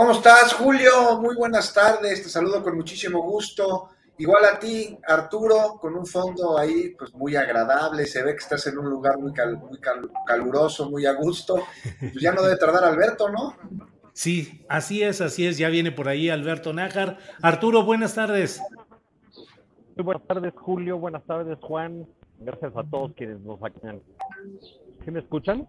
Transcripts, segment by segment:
¿Cómo estás, Julio? Muy buenas tardes, te saludo con muchísimo gusto. Igual a ti, Arturo, con un fondo ahí pues muy agradable, se ve que estás en un lugar muy, muy caluroso, muy a gusto. Pues ya no debe tardar Alberto, ¿no? Sí, así es, así es, ya viene por ahí Alberto Nájar. Arturo, buenas tardes. Muy buenas tardes, Julio, buenas tardes, Juan. Gracias a todos quienes nos acompañan. ¿Sí me escuchan?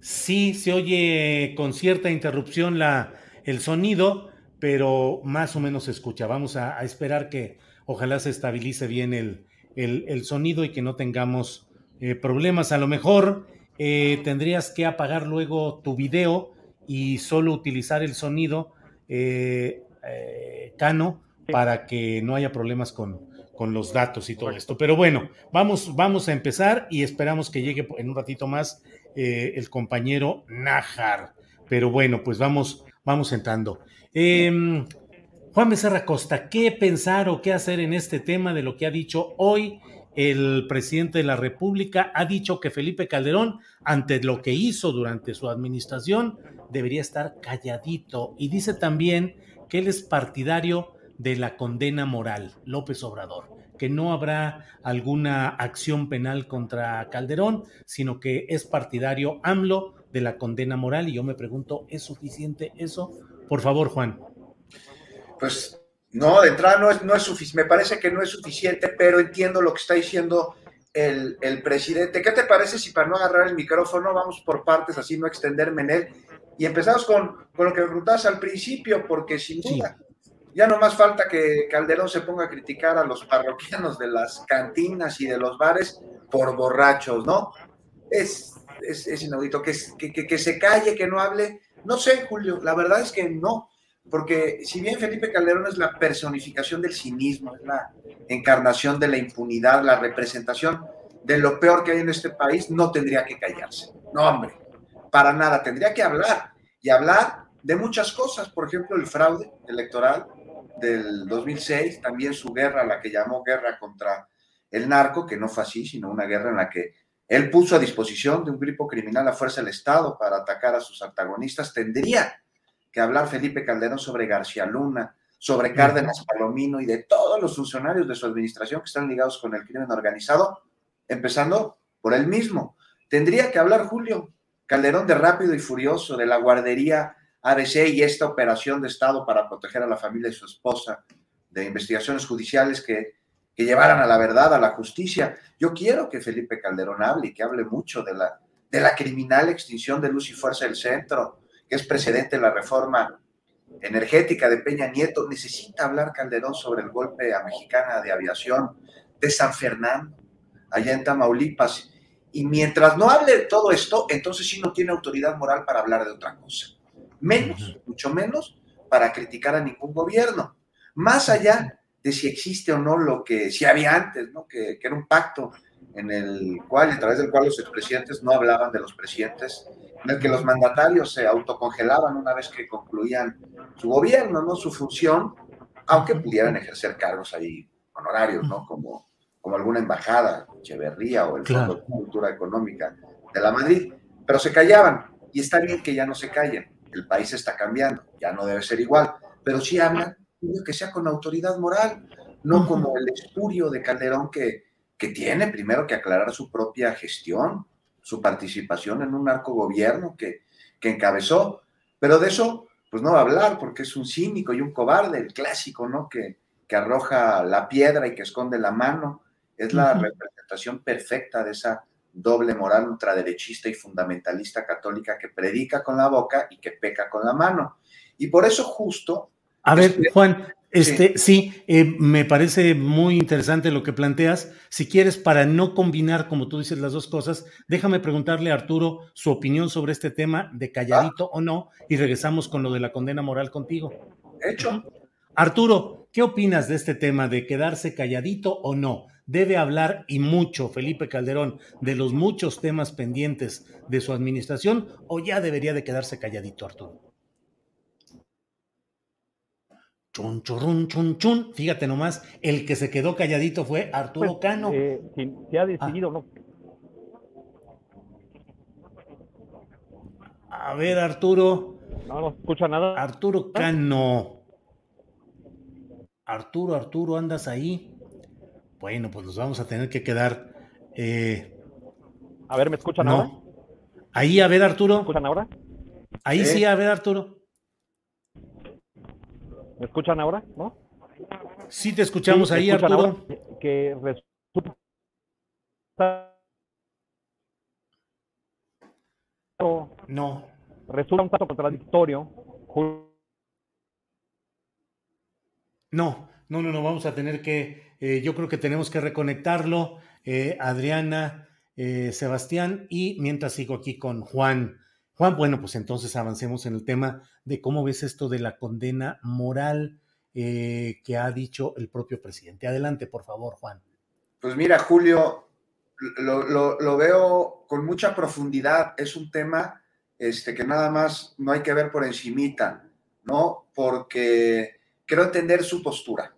Sí, se oye con cierta interrupción la, el sonido, pero más o menos se escucha. Vamos a, esperar que ojalá se estabilice bien el, el, sonido y que no tengamos eh, problemas. A lo mejor eh, tendrías que apagar luego tu video y solo utilizar el sonido, eh, Cano, para que no haya problemas con, con los datos y todo esto. Pero bueno, vamos, vamos a empezar y esperamos que llegue en un ratito más el compañero Najar. Pero bueno, pues vamos, vamos entrando. Em, Juan Becerra Costa, ¿qué pensar o qué hacer en este tema de lo que ha dicho hoy el presidente de la República? Ha dicho que Felipe Calderón, ante lo que hizo durante su administración, debería estar calladito. Y dice también que él es partidario de la condena moral, López Obrador, que no habrá alguna acción penal contra Calderón, sino que es partidario AMLO de la condena moral y yo me pregunto, ¿es suficiente eso? Por favor, Juan. Pues no, de entrada no es, no es suficiente, me parece que no es suficiente, pero entiendo lo que está diciendo el, presidente. ¿Qué te parece si para no agarrar el micrófono vamos por partes, así no extenderme en él? Y empezamos con, con lo que me preguntabas al principio, porque sin duda, ya no más falta que Calderón se ponga a criticar a los parroquianos de las cantinas y de los bares por borrachos, ¿no? Es, es, inaudito. Que, que, que, se calle, que no hable. No sé, Julio, la verdad es que no. Porque si bien Felipe Calderón es la personificación del cinismo, es la encarnación de la impunidad, la representación de lo peor que hay en este país, no tendría que callarse. No, hombre, para nada, tendría que hablar y hablar de muchas cosas, por ejemplo, el fraude electoral del 2006, también su guerra, la que llamó guerra contra el narco, que no fue así, sino una guerra en la que él puso a disposición de un grupo criminal a fuerza del Estado para atacar a sus antagonistas. Tendría que hablar Felipe Calderón sobre García Luna, sobre Cárdenas Palomino y de todos los funcionarios de su administración que están ligados con el crimen organizado, empezando por él mismo. Tendría que hablar Julio Calderón de Rápido y Furioso, de la guardería ABC y esta operación de Estado para proteger a la familia de su esposa, de investigaciones judiciales que que llevaran a la verdad, a la justicia. Yo quiero que Felipe Calderón hable y que hable mucho de la, de la criminal extinción de Luz y Fuerza del Centro, que es precedente de la reforma energética de Peña Nieto. Necesita hablar Calderón sobre el golpe a Mexicana de Aviación, de San Fernando, allá en Tamaulipas. Y mientras no hable de todo esto, entonces sí no tiene autoridad moral para hablar de otra cosa. Menos, mucho menos, para criticar a ningún gobierno. Más allá de si existe o no lo que si había antes, ¿no? Que, era un pacto en el cual, a través del cual los expresidentes no hablaban de los presidentes, en el que los mandatarios se autocongelaban una vez que concluían su gobierno, ¿no? Su función, aunque pudieran ejercer cargos ahí honorarios, ¿no? Como, como alguna embajada, Echeverría o el Fondo de Cultura Económica de la Madrid. pero se callaban. Y está bien que ya no se callen. El país está cambiando, ya no debe ser igual. Pero sí hablan, que sea con autoridad moral, no como el espurio de Calderón que, que tiene primero que aclarar su propia gestión, su participación en un narco gobierno que, que encabezó. Pero de eso, pues no va a hablar porque es un cínico y un cobarde, el clásico, ¿no? Que, que arroja la piedra y que esconde la mano. Es la representación perfecta de esa doble moral ultraderechista y fundamentalista católica que predica con la boca y que peca con la mano. Y por eso justo... A ver, Juan, este, sí, eh, me parece muy interesante lo que planteas. Si quieres, para no combinar, como tú dices, las dos cosas, déjame preguntarle a Arturo su opinión sobre este tema de calladito o no, y regresamos con lo de la condena moral contigo. Hecho. Arturo, ¿qué opinas de este tema de quedarse calladito o no? debe hablar y mucho Felipe Calderón de los muchos temas pendientes de su administración o ya debería de quedarse calladito Arturo? Chun, churrun, chun, chun. Fíjate nomás, el que se quedó calladito fue Arturo Pues, Cano. eh, si se ha decidido, ¿no? A ver, Arturo. No, no escucha nada. Arturo Cano. Arturo, Arturo, ¿andas ahí? Bueno, pues nos vamos a tener que quedar. eh, A ver, ¿me escuchan ahora? no. Ahí, a ver, ¿Me Arturo. escuchan ahora? Ahí Sí. sí, a ver, Arturo. ¿Me escuchan ahora? ¿No? Sí, te escuchamos Sí, ¿me ahí, escuchan Arturo. ahora? Que resulta No. resulta un tanto contradictorio. No, no, no, no, vamos a tener que, eh, yo creo que tenemos que reconectarlo, eh, Adriana, eh, Sebastián, y mientras sigo aquí con Juan. Juan, bueno, pues entonces avancemos en el tema de cómo ves esto de la condena moral eh, que ha dicho el propio presidente. Adelante, por favor, Juan. Pues mira, Julio, lo, veo con mucha profundidad. Es un tema este, que nada más no hay que ver por encimita, ¿no? Porque creo entender su postura,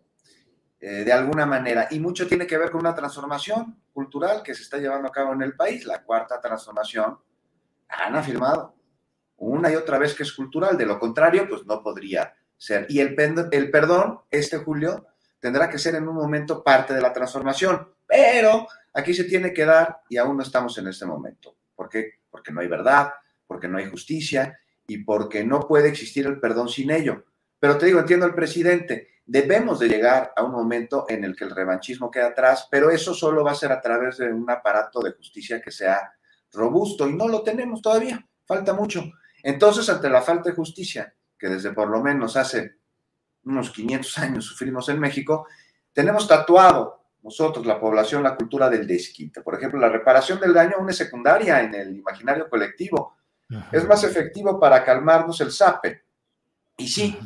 eh, de alguna manera. Y mucho tiene que ver con una transformación cultural que se está llevando a cabo en el país, la cuarta transformación. Han afirmado una y otra vez que es cultural. De lo contrario, pues no podría ser. Y el, perdón, este Julio, tendrá que ser en un momento parte de la transformación. Pero aquí se tiene que dar y aún no estamos en este momento. ¿Por qué? Porque no hay verdad, porque no hay justicia y porque no puede existir el perdón sin ello. Pero te digo, entiendo al presidente, debemos de llegar a un momento en el que el revanchismo queda atrás, pero eso solo va a ser a través de un aparato de justicia que sea robusto y no lo tenemos todavía, falta mucho. Entonces, ante la falta de justicia, que desde por lo menos hace unos 500 años sufrimos en México, tenemos tatuado nosotros, la población, la cultura del desquite. Por ejemplo, la reparación del daño aún es secundaria en el imaginario colectivo. Es más efectivo para calmarnos el sape. Y sí,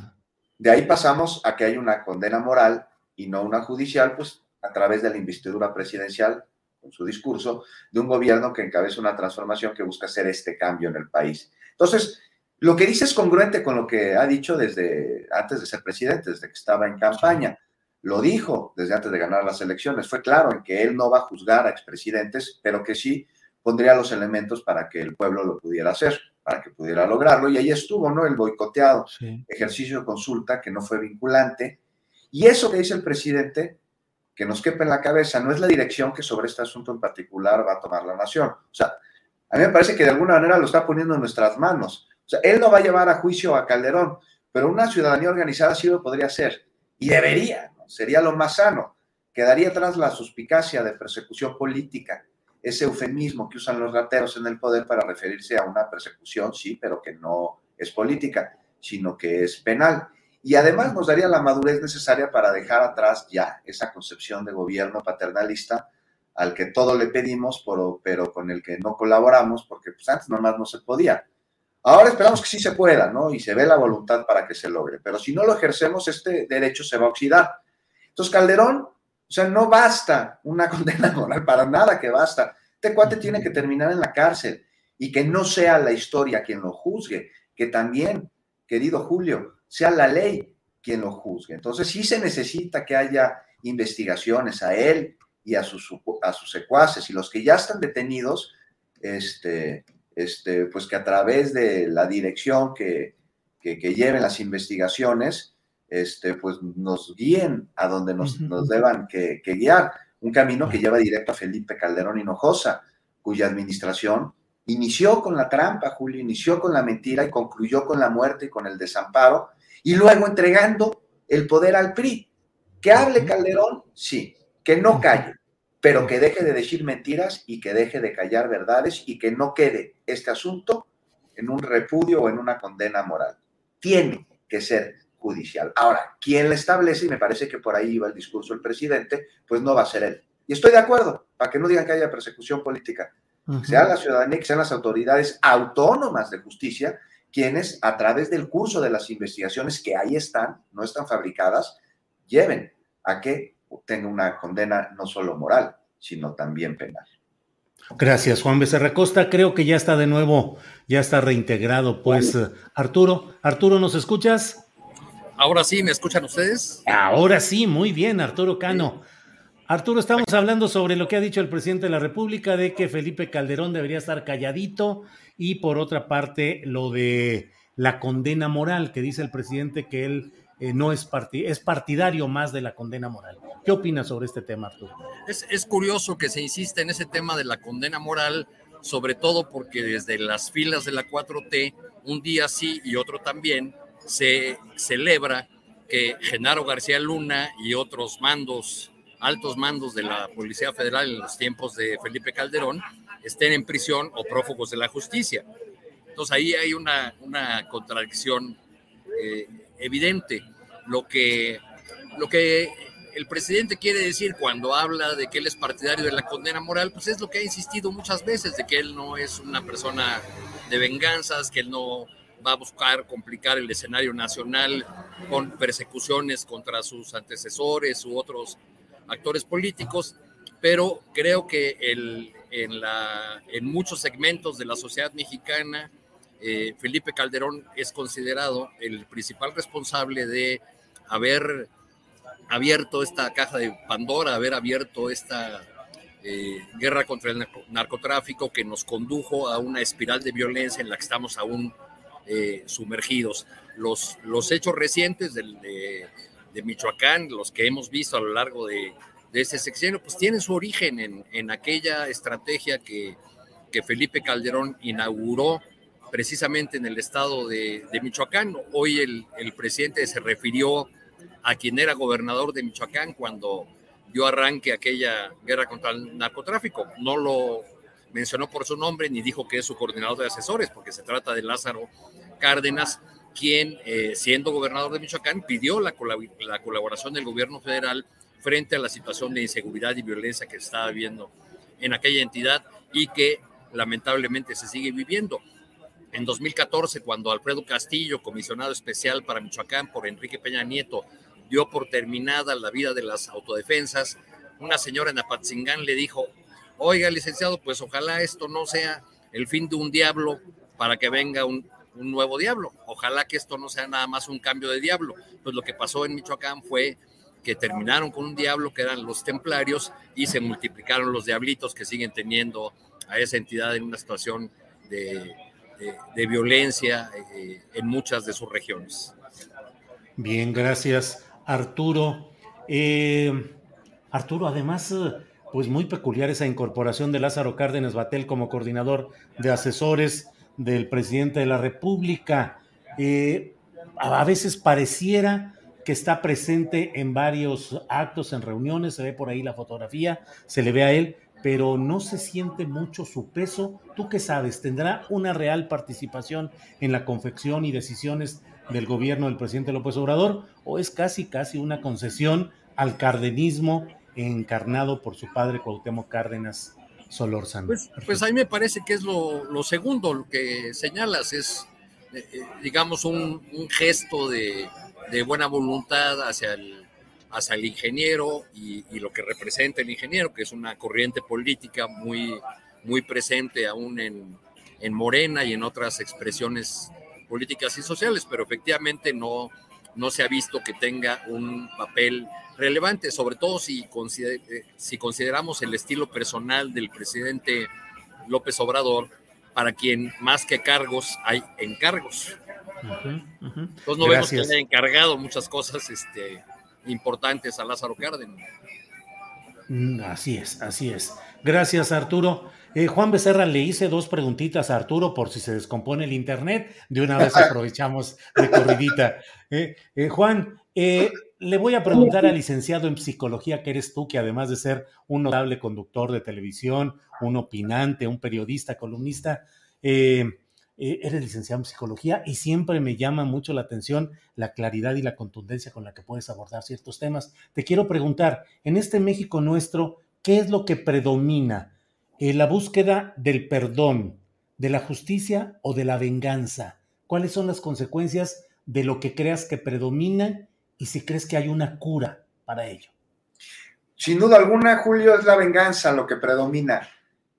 de ahí pasamos a que hay una condena moral y no una judicial, pues a través de la investidura presidencial, con su discurso, de un gobierno que encabeza una transformación que busca hacer este cambio en el país. Entonces, lo que dice es congruente con lo que ha dicho desde antes de ser presidente, desde que estaba en campaña. Lo dijo desde antes de ganar las elecciones. Fue claro en que él no va a juzgar a expresidentes, pero que sí pondría los elementos para que el pueblo lo pudiera hacer, para que pudiera lograrlo. Y ahí estuvo, ¿no? El boicoteado Sí. ejercicio de consulta que no fue vinculante. Y eso que dice el presidente, que nos quepa en la cabeza, no es la dirección que sobre este asunto en particular va a tomar la nación. O sea, a mí me parece que de alguna manera lo está poniendo en nuestras manos. O sea, él no va a llevar a juicio a Calderón, pero una ciudadanía organizada sí lo podría hacer. Y debería, ¿no? sería lo más sano. Quedaría atrás la suspicacia de persecución política, ese eufemismo que usan los rateros en el poder para referirse a una persecución, sí, pero que no es política, sino que es penal. Y además nos daría la madurez necesaria para dejar atrás ya esa concepción de gobierno paternalista al que todo le pedimos, pero, pero con el que no colaboramos, porque pues, antes nomás no se podía. Ahora esperamos que sí se pueda, ¿no? Y se ve la voluntad para que se logre. Pero si no lo ejercemos, este derecho se va a oxidar. Entonces, Calderón, o sea, no basta una condena moral, para nada que basta. Este cuate tiene que terminar en la cárcel y que no sea la historia quien lo juzgue, que también, querido Julio, sea la ley quien lo juzgue. Entonces, sí se necesita que haya investigaciones a él y a sus, a sus secuaces y los que ya están detenidos, este, este, pues que a través de la dirección que, que, lleven las investigaciones, este, pues nos guíen a donde nos, nos deban que, que, guiar. Un camino que lleva directo a Felipe Calderón Hinojosa, cuya administración inició con la trampa, Julio, inició con la mentira y concluyó con la muerte y con el desamparo, y luego entregando el poder al PRI. Que hable Calderón, sí, que no calle, pero que deje de decir mentiras y que deje de callar verdades y que no quede este asunto en un repudio o en una condena moral. Tiene que ser judicial. Ahora, quien le establece, y me parece que por ahí iba el discurso del presidente, pues no va a ser él. Y estoy de acuerdo, para que no digan que haya persecución política. Sea la ciudadanía, que sean las autoridades autónomas de justicia quienes, a través del curso de las investigaciones que ahí están, no están fabricadas, lleven a que tenga una condena no solo moral, sino también penal. Gracias, Juan Becerra Costa. Creo que ya está de nuevo, ya está reintegrado. Pues, Arturo, Arturo, ¿nos escuchas? Ahora sí, ¿me escuchan ustedes? Ahora sí, muy bien, Arturo Cano. Arturo, estamos hablando sobre lo que ha dicho el presidente de la República de que Felipe Calderón debería estar calladito y por otra parte lo de la condena moral que dice el presidente que él eh, no es, es partidario más de la condena moral. ¿Qué opinas sobre este tema, Arturo? Es, es curioso que se insista en ese tema de la condena moral, sobre todo porque desde las filas de la 4T, un día sí y otro también, se celebra que Genaro García Luna y otros mandos, altos mandos de la Policía Federal en los tiempos de Felipe Calderón, estén en prisión o prófugos de la justicia. Entonces ahí hay una, una contradicción eh, evidente. Lo que, lo que el presidente quiere decir cuando habla de que él es partidario de la condena moral, pues es lo que ha insistido muchas veces, de que él no es una persona de venganzas, que él no va a buscar complicar el escenario nacional con persecuciones contra sus antecesores u otros actores políticos, pero creo que el, en, la, en muchos segmentos de la sociedad mexicana, eh, Felipe Calderón es considerado el principal responsable de haber abierto esta caja de Pandora, haber abierto esta eh, guerra contra el narcotráfico que nos condujo a una espiral de violencia en la que estamos aún eh, sumergidos. Los, los hechos recientes de, de, Michoacán, los que hemos visto a lo largo de, de ese sexenio, pues tienen su origen en, en aquella estrategia que, que, Felipe Calderón inauguró precisamente en el estado de, de Michoacán. Hoy el, el, presidente se refirió a quien era gobernador de Michoacán cuando dio arranque aquella guerra contra el narcotráfico. No lo mencionó por su nombre ni dijo que es su coordinador de asesores, porque se trata de Lázaro Cárdenas, quien, eh, siendo gobernador de Michoacán, pidió la, la colaboración del gobierno federal frente a la situación de inseguridad y violencia que se estaba viviendo en aquella entidad y que lamentablemente se sigue viviendo. En 2014, cuando Alfredo Castillo, comisionado especial para Michoacán por Enrique Peña Nieto, dio por terminada la vida de las autodefensas, una señora en Apatzingán le dijo, oiga, licenciado, pues ojalá esto no sea el fin de un diablo para que venga un nuevo diablo. Ojalá que esto no sea nada más un cambio de diablo. Pues lo que pasó en Michoacán fue que terminaron con un diablo que eran los templarios y se multiplicaron los diablitos que siguen teniendo a esa entidad en una situación de, violencia eh, en muchas de sus regiones. Bien, gracias Arturo. Eh, Arturo, además, eh, pues muy peculiar esa incorporación de Lázaro Cárdenas Batel como coordinador de asesores del presidente de la República. a veces pareciera que está presente en varios actos, en reuniones, se ve por ahí la fotografía, se le ve a él, pero no se siente mucho su peso. ¿Tú qué sabes? ¿Tendrá una real participación en la confección y decisiones del gobierno del presidente López Obrador? ¿O es casi, casi una concesión al cardenismo encarnado por su padre Cuauhtémoc Cárdenas Solórzano? Pues, pues a mí me parece que es lo, segundo, lo que señalas, es, digamos, un gesto de, buena voluntad hacia el, hacia el ingeniero y, lo que representa el ingeniero, que es una corriente política muy, muy presente aún en, en Morena y en otras expresiones políticas y sociales, pero efectivamente no, no se ha visto que tenga un papel relevante, sobre todo si, si consideramos el estilo personal del presidente López Obrador, para quien más que cargos hay encargos. Entonces no vemos que haya encargado muchas cosas este, importantes a Lázaro Cárdenas. Mm, así es, así es. Gracias, Arturo. Eh, Juan Becerra, le hice dos preguntitas a Arturo por si se descompone el internet. De una vez aprovechamos de corridita. Eh, eh, Juan, le voy a preguntar al licenciado en psicología que eres tú, que además de ser un notable conductor de televisión, un opinante, un periodista, columnista, eres licenciado en psicología y siempre me llama mucho la atención la claridad y la contundencia con la que puedes abordar ciertos temas. Te quiero preguntar, en este México nuestro, ¿qué es lo que predomina? Eh, la búsqueda del perdón, de la justicia o de la venganza. ¿Cuáles son las consecuencias de lo que creas que predomina y si crees que hay una cura para ello? Sin duda alguna, Julio, es la venganza lo que predomina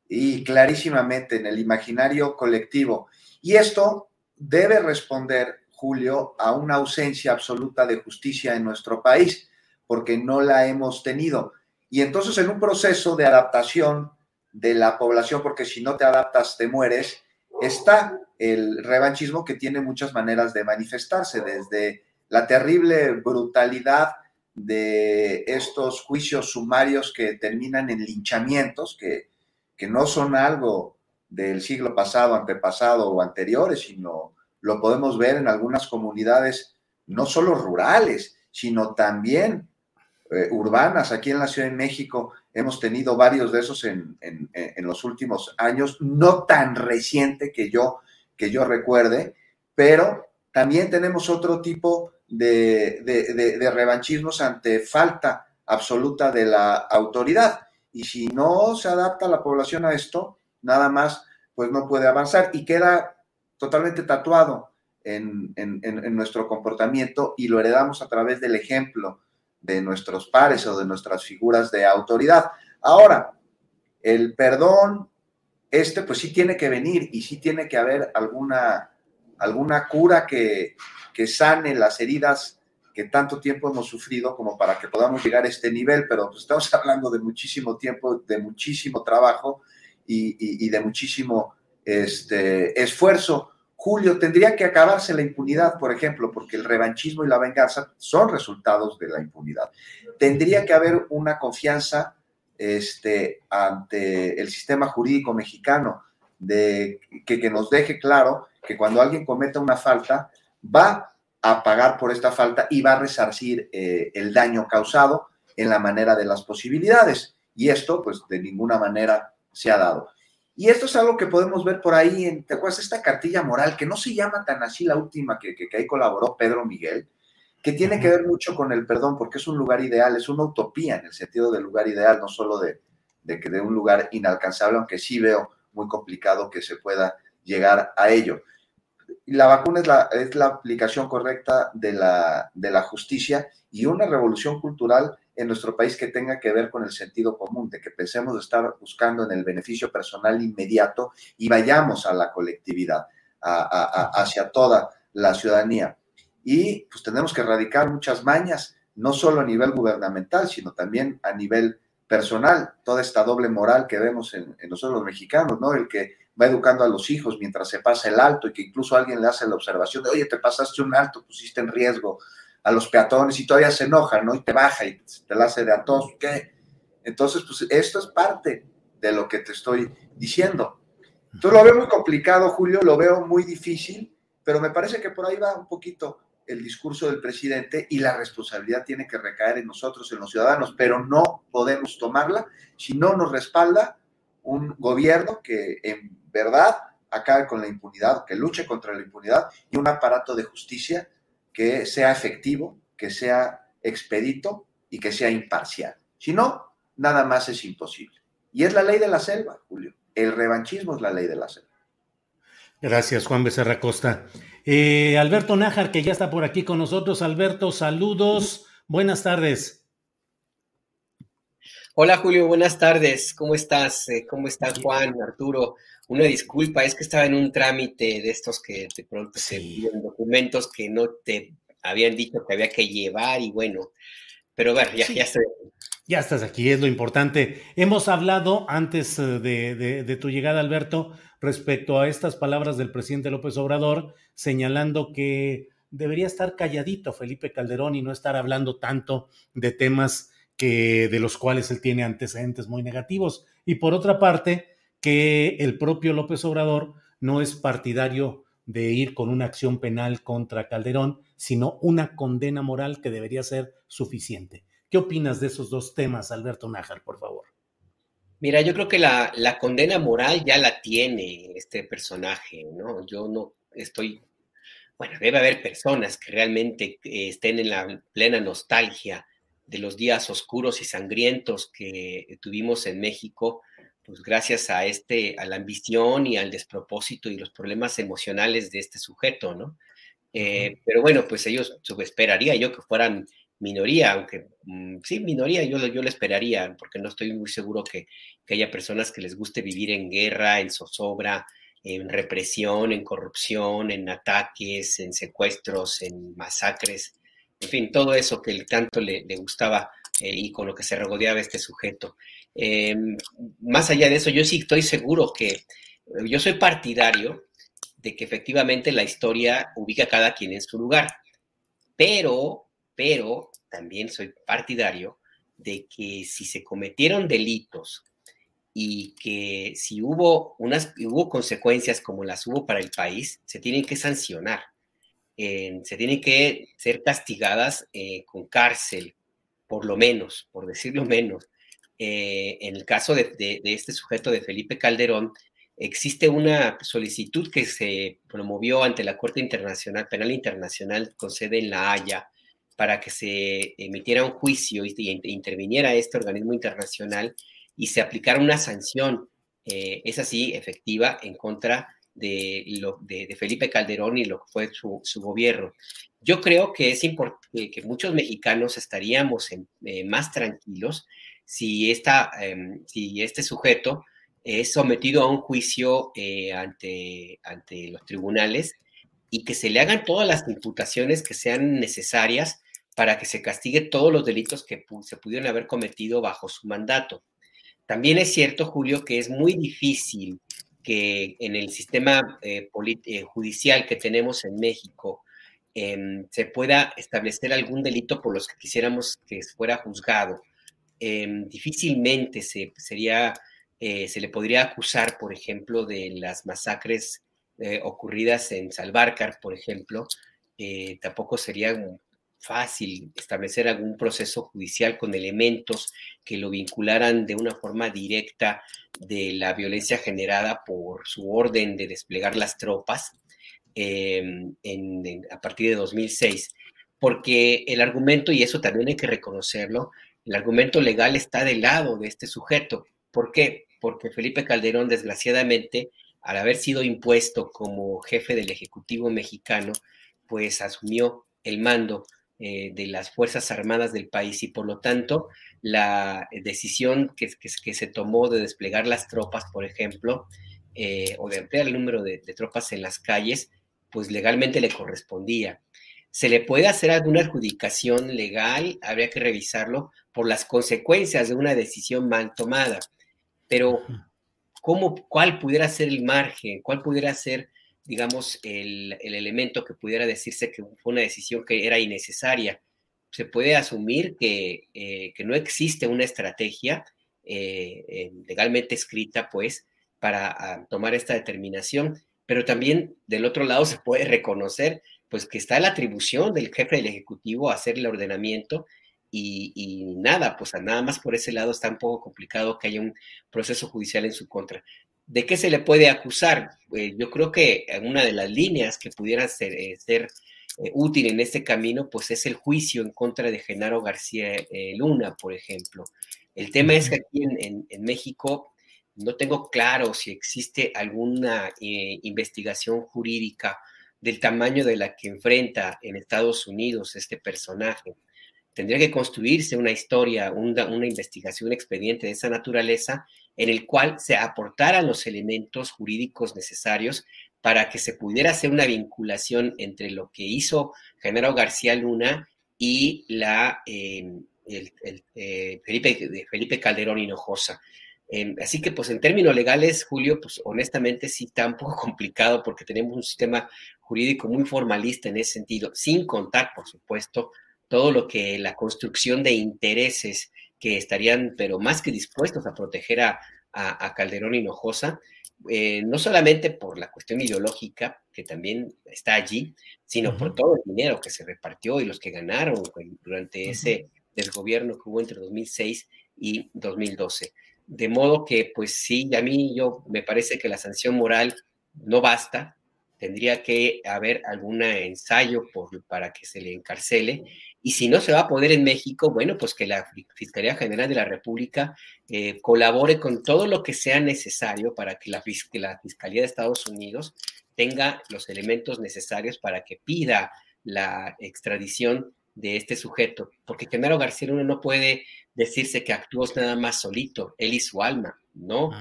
y clarísimamente en el imaginario colectivo. Y esto debe responder, Julio, a una ausencia absoluta de justicia en nuestro país, porque no la hemos tenido. Y entonces en un proceso de adaptación de la población, porque si no te adaptas te mueres, está el revanchismo que tiene muchas maneras de manifestarse, desde la terrible brutalidad de estos juicios sumarios que terminan en linchamientos, que, que no son algo del siglo pasado, antepasado o anteriores, sino lo podemos ver en algunas comunidades, no solo rurales, sino también eh, urbanas aquí en la Ciudad de México. Hemos tenido varios de esos en, los últimos años, no tan reciente que yo, que yo recuerde, pero también tenemos otro tipo de, de revanchismos ante falta absoluta de la autoridad. Y si no se adapta la población a esto, nada más, pues no puede avanzar y queda totalmente tatuado en, en, nuestro comportamiento y lo heredamos a través del ejemplo de nuestros pares o de nuestras figuras de autoridad. Ahora, el perdón, este pues sí tiene que venir y sí tiene que haber alguna, alguna cura que, que sane las heridas que tanto tiempo hemos sufrido como para que podamos llegar a este nivel, pero pues estamos hablando de muchísimo tiempo, de muchísimo trabajo y, de muchísimo este, esfuerzo Julio, tendría que acabarse la impunidad, por ejemplo, porque el revanchismo y la venganza son resultados de la impunidad. Tendría que haber una confianza este, ante el sistema jurídico mexicano de, que, nos deje claro que cuando alguien cometa una falta, va a pagar por esta falta y va a resarcir eh, el daño causado en la manera de las posibilidades. Y esto, pues, de ninguna manera se ha dado. Y esto es algo que podemos ver por ahí, en, ¿te acuerdas? Esta cartilla moral, que no se llama tan así la última que, que, ahí colaboró Pedro Miguel, que tiene que ver mucho con el perdón, porque es un lugar ideal, es una utopía en el sentido del lugar ideal, no solo de, de, de un lugar inalcanzable, aunque sí veo muy complicado que se pueda llegar a ello. La vacuna es la, es la aplicación correcta de la, de la justicia y una revolución cultural en nuestro país que tenga que ver con el sentido común, de que pensemos estar buscando en el beneficio personal inmediato y vayamos a la colectividad, hacia toda la ciudadanía. Y pues tenemos que erradicar muchas mañas, no solo a nivel gubernamental, sino también a nivel personal, toda esta doble moral que vemos en, en, nosotros los mexicanos, ¿no? El que va educando a los hijos mientras se pasa el alto y que incluso alguien le hace la observación de, oye, te pasaste un alto, pusiste en riesgo a los peatones y todavía se enoja, ¿no? Y te baja y te la hace de a todos, ¿qué? Entonces, pues esto es parte de lo que te estoy diciendo. Entonces lo veo muy complicado, Julio, lo veo muy difícil, pero me parece que por ahí va un poquito el discurso del presidente y la responsabilidad tiene que recaer en nosotros, en los ciudadanos, pero no podemos tomarla si no nos respalda un gobierno que en verdad acabe con la impunidad, que luche contra la impunidad y un aparato de justicia que sea efectivo, que sea expedito y que sea imparcial. Si no, nada más es imposible. Y es la ley de la selva, Julio. El revanchismo es la ley de la selva. Gracias, Juan Becerra Costa. Eh, Alberto Nájar, que ya está por aquí con nosotros. Alberto, saludos. Buenas tardes. Hola, Julio. Buenas tardes. ¿Cómo estás? Eh, ¿Cómo estás, Juan, Arturo? Una disculpa, es que estaba en un trámite de estos que de pronto se piden documentos que no te habían dicho que había que llevar y bueno, pero bueno, ya, ya estoy. Ya estás aquí, es lo importante. Hemos hablado antes eh, de, tu llegada, Alberto, respecto a estas palabras del presidente López Obrador, señalando que debería estar calladito Felipe Calderón y no estar hablando tanto de temas que, de los cuales él tiene antecedentes muy negativos. Y por otra parte, que el propio López Obrador no es partidario de ir con una acción penal contra Calderón, sino una condena moral que debería ser suficiente. ¿Qué opinas de esos dos temas, Alberto Nájar, por favor? Mira, yo creo que la, condena moral ya la tiene este personaje, ¿no? Yo no estoy, bueno, debe haber personas que realmente eh, estén en la plena nostalgia de los días oscuros y sangrientos que tuvimos en México, pues gracias a este, a la ambición y al despropósito y los problemas emocionales de este sujeto, ¿no? Eh, pero bueno, pues ellos esperaría yo que fueran minoría, aunque mm, sí, minoría, yo, yo lo esperaría, porque no estoy muy seguro que, haya personas que les guste vivir en guerra, en zozobra, en represión, en corrupción, en ataques, en secuestros, en masacres, en fin, todo eso que tanto le, gustaba eh, y con lo que se regodeaba este sujeto. Em, más allá de eso, yo sí estoy seguro que yo soy partidario de que efectivamente la historia ubica a cada quien en su lugar, pero pero también soy partidario de que si se cometieron delitos y que si hubo unas hubo consecuencias como las hubo para el país, se tienen que sancionar, se tienen que ser castigadas eh, con cárcel, por lo menos, por decirlo menos. Eh, en el caso de, este sujeto de Felipe Calderón, existe una solicitud que se promovió ante la Corte Internacional, Penal Internacional con sede en La Haya, para que se emitiera un juicio y, interviniera este organismo internacional y se aplicara una sanción, eh, es así, efectiva, en contra de, lo, de, Felipe Calderón y lo que fue su, gobierno. Yo creo que es importante que muchos mexicanos estaríamos eh, más tranquilos si, esta, em, si este sujeto es sometido a un juicio eh, ante, ante los tribunales y que se le hagan todas las imputaciones que sean necesarias para que se castigue todos los delitos que se pudieron haber cometido bajo su mandato. También es cierto, Julio, que es muy difícil que en el sistema eh, eh, judicial que tenemos en México em, se pueda establecer algún delito por los que quisiéramos que fuera juzgado. Em, difícilmente se, sería, eh, se le podría acusar, por ejemplo, de las masacres ocurridas en Salvarcar, por ejemplo. tampoco sería fácil establecer algún proceso judicial con elementos que lo vincularan de una forma directa de la violencia generada por su orden de desplegar las tropas em, a partir de 2006, porque el argumento, y eso también hay que reconocerlo, el argumento legal está del lado de este sujeto. ¿Por qué? Porque Felipe Calderón, desgraciadamente, al haber sido impuesto como jefe del Ejecutivo mexicano, pues asumió el mando eh, de las Fuerzas Armadas del país y por lo tanto la decisión que, que, se tomó de desplegar las tropas, por ejemplo, eh, o de ampliar el número de, tropas en las calles, pues legalmente le correspondía. ¿Se le puede hacer alguna adjudicación legal? Habría que revisarlo por las consecuencias de una decisión mal tomada. Pero, ¿cómo, ¿cuál pudiera ser el margen? ¿Cuál pudiera ser digamos, el, elemento que pudiera decirse que fue una decisión que era innecesaria. Se puede asumir que, eh, no existe una estrategia eh, legalmente escrita, pues, para ah, tomar esta determinación, pero también del otro lado se puede reconocer, pues, que está la atribución del jefe del Ejecutivo a hacer el ordenamiento y, y, nada, pues nada más por ese lado está un poco complicado que haya un proceso judicial en su contra. ¿De qué se le puede acusar? Eh, yo creo que una de las líneas que pudiera ser, eh, ser eh, útil en este camino, pues es el juicio en contra de Genaro García Luna, por ejemplo. El tema es que aquí en, México no tengo claro si existe alguna investigación jurídica del tamaño de la que enfrenta en Estados Unidos este personaje. Tendría que construirse una historia, una, una investigación, un expediente de esa naturaleza en el cual se aportaran los elementos jurídicos necesarios para que se pudiera hacer una vinculación entre lo que hizo Genaro García Luna y la, em, eh, Felipe, Felipe Calderón Hinojosa. Em, así que, pues en términos legales, Julio, pues honestamente sí está un poco complicado porque tenemos un sistema jurídico muy formalista en ese sentido, sin contar, por supuesto, todo lo que la construcción de intereses que estarían, pero más que dispuestos a proteger a, a, Calderón Hinojosa, eh, no solamente por la cuestión ideológica, que también está allí, sino por todo el dinero que se repartió y los que ganaron durante ese desgobierno que hubo entre 2006 y 2012. De modo que, pues sí, a mí yo me parece que la sanción moral no basta, tendría que haber algún ensayo por, para que se le encarcele. Y si no se va a poder en México, bueno, pues que la Fiscalía General de la República eh, colabore con todo lo que sea necesario para que la, la Fiscalía de Estados Unidos tenga los elementos necesarios para que pida la extradición de este sujeto, porque Genaro García Luna no puede decirse que actuó nada más solito, él y su alma, ¿no?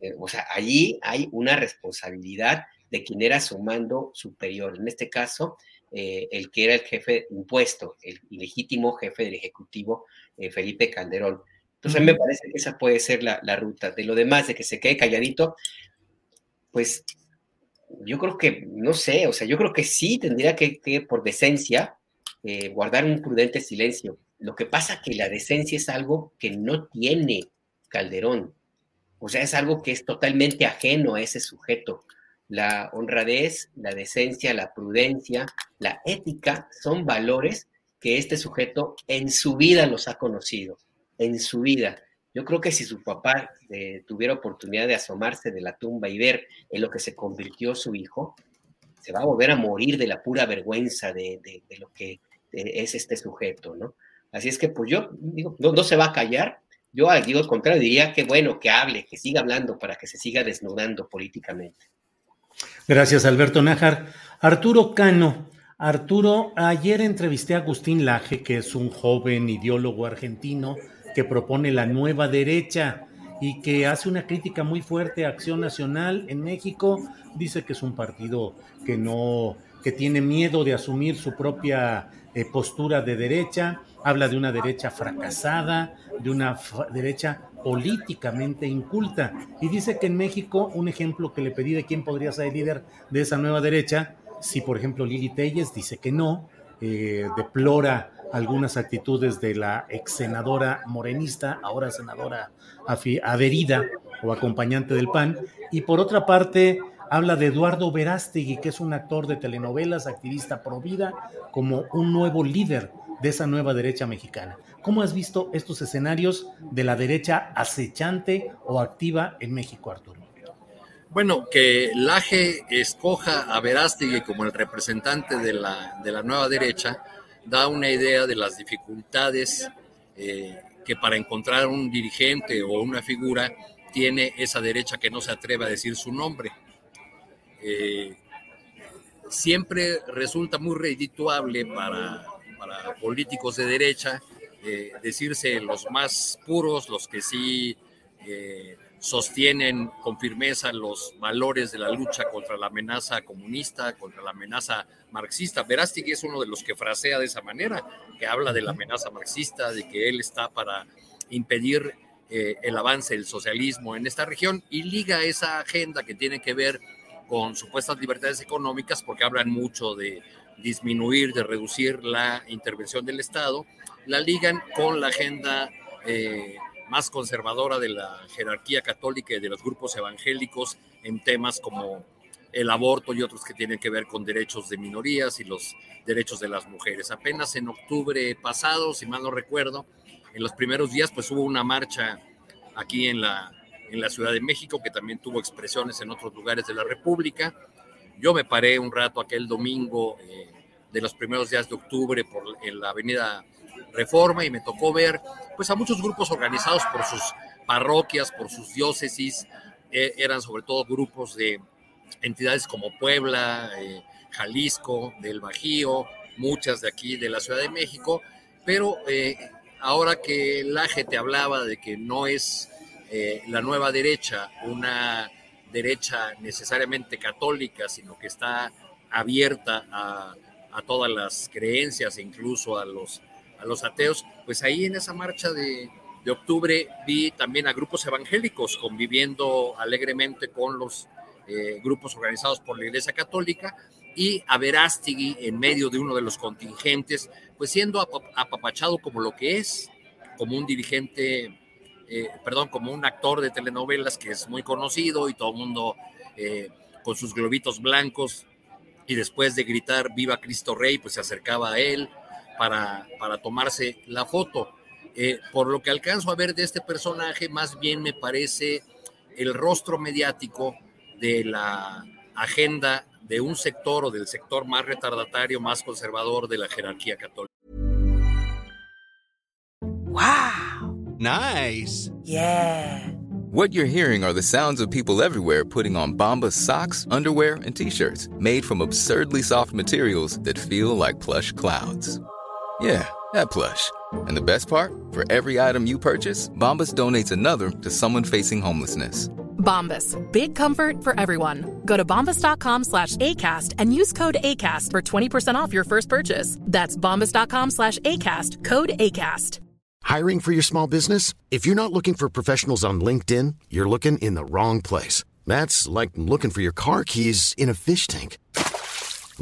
Eh, o sea, allí hay una responsabilidad de quien era su mando superior. En este caso, eh, el que era el jefe impuesto, el ilegítimo jefe del Ejecutivo, eh, Felipe Calderón. Entonces, a mí me parece que esa puede ser la, ruta. De lo demás, de que se quede calladito, pues yo creo que, no sé, o sea, yo creo que sí tendría que, por decencia, eh, guardar un prudente silencio. Lo que pasa que la decencia es algo que no tiene Calderón. O sea, es algo que es totalmente ajeno a ese sujeto la honradez, la decencia, la prudencia, la ética son valores que este sujeto en su vida los ha conocido, en su vida. Yo creo que si su papá eh, tuviera oportunidad de asomarse de la tumba y ver en lo que se convirtió su hijo, se va a volver a morir de la pura vergüenza de, lo que es este sujeto, ¿no? Así es que, pues yo digo, no, no se va a callar. Yo, digo al contrario, diría que bueno, que hable, que siga hablando para que se siga desnudando políticamente. Gracias, Alberto Nájar. Arturo Cano. Arturo, ayer entrevisté a Agustín Laje, que es un joven ideólogo argentino que propone la nueva derecha y que hace una crítica muy fuerte a Acción Nacional en México. Dice que es un partido que no, que tiene miedo de asumir su propia eh, postura de derecha. Habla de una derecha fracasada, de una derecha políticamente inculta. Y dice que en México, un ejemplo que le pedí de quién podría ser líder de esa nueva derecha, si por ejemplo Lili Telles dice que no, eh, deplora algunas actitudes de la ex senadora morenista, ahora senadora adherida o acompañante del PAN, y por otra parte habla de Eduardo Verástegui, que es un actor de telenovelas, activista pro vida, como un nuevo líder de esa nueva derecha mexicana. ¿Cómo has visto estos escenarios de la derecha acechante o activa en México, Arturo? Bueno, que Laje escoja a Verástegui como el representante de la, de la nueva derecha da una idea de las dificultades eh, que para encontrar un dirigente o una figura tiene esa derecha que no se atreve a decir su nombre. Eh, siempre resulta muy redituable para, para políticos de derecha eh, decirse los más puros, los que sí eh, sostienen con firmeza los valores de la lucha contra la amenaza comunista, contra la amenaza marxista. Verástegui es uno de los que frasea de esa manera, que habla de la amenaza marxista, de que él está para impedir eh, el avance del socialismo en esta región y liga esa agenda que tiene que ver con supuestas libertades económicas, porque hablan mucho de disminuir, de reducir la intervención del Estado, la ligan con la agenda eh, más conservadora de la jerarquía católica y de los grupos evangélicos en temas como el aborto y otros que tienen que ver con derechos de minorías y los derechos de las mujeres. Apenas en octubre pasado, si mal no recuerdo, en los primeros días pues hubo una marcha aquí en la, en la Ciudad de México que también tuvo expresiones en otros lugares de la República. Yo me paré un rato aquel domingo eh, de los primeros días de octubre por en la avenida Reforma y me tocó ver pues a muchos grupos organizados por sus parroquias, por sus diócesis, eh, eran sobre todo grupos de entidades como Puebla, eh, Jalisco, del Bajío, muchas de aquí de la Ciudad de México, pero eh, ahora que la gente hablaba de que no es la nueva derecha una derecha necesariamente católica, sino que está abierta a, a todas las creencias, incluso a los a los ateos, pues ahí en esa marcha de, de octubre vi también a grupos evangélicos conviviendo alegremente con los eh, grupos organizados por la Iglesia Católica y a Verástigui en medio de uno de los contingentes, pues siendo apapachado como lo que es, como un dirigente, eh, perdón, como un actor de telenovelas que es muy conocido y todo el mundo eh, con sus globitos blancos y después de gritar Viva Cristo Rey, pues se acercaba a él para, para tomarse la foto. por lo que alcanzo a ver de este personaje, más bien me parece el rostro mediático de la agenda de un sector o del sector más retardatario, más conservador de la jerarquía católica. Wow. Nice. Yeah. What you're hearing are the sounds of people everywhere putting on Bombas socks, underwear, and t-shirts made from absurdly soft materials that feel like plush clouds. Yeah, that plush. And the best part, for every item you purchase, Bombas donates another to someone facing homelessness. Bombas. Big comfort for everyone. Go to bombas.com slash ACAST and use code ACAST for 20% off your first purchase. That's bombas.com slash ACAST. Code ACAST. Hiring for your small business? If you're not looking for professionals on LinkedIn, you're looking in the wrong place. That's like looking for your car keys in a fish tank.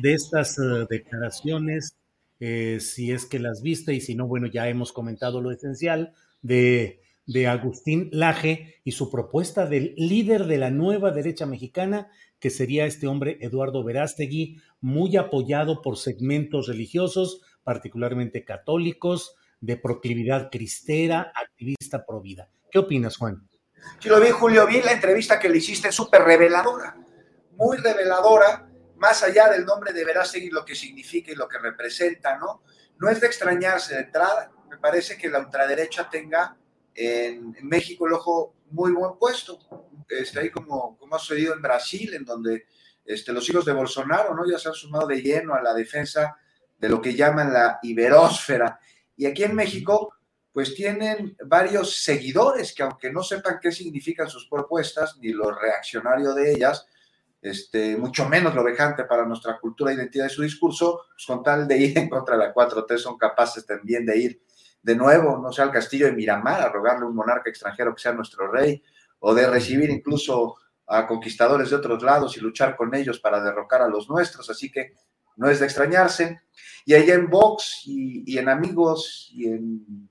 de estas uh, declaraciones? Eh, si es que las viste y si no, bueno, ya hemos comentado lo esencial de de Agustín Laje y su propuesta del líder de la nueva derecha mexicana, que sería este hombre Eduardo Verástegui, muy apoyado por segmentos religiosos, particularmente católicos, de proclividad cristera, activista pro vida. ¿Qué opinas, Juan? Sí, lo vi, Julio, vi la entrevista que le hiciste, súper reveladora, muy reveladora, más allá del nombre de Verástegui, lo que significa y lo que representa, ¿no? No es de extrañarse de entrada, me parece que la ultraderecha tenga en, México el ojo muy buen puesto, está ahí como, como ha sucedido en Brasil, en donde este, los hijos de Bolsonaro ¿no? ya se han sumado de lleno a la defensa de lo que llaman la iberósfera. Y aquí en México, pues tienen varios seguidores que aunque no sepan qué significan sus propuestas, ni lo reaccionario de ellas, este, mucho menos lo vejante para nuestra cultura, identidad y su discurso, pues con tal de ir en contra de la 4T son capaces también de ir de nuevo, no sea, al castillo de Miramar a rogarle a un monarca extranjero que sea nuestro rey, o de recibir incluso a conquistadores de otros lados y luchar con ellos para derrocar a los nuestros, así que no es de extrañarse. Y allá en Vox y, en Amigos y en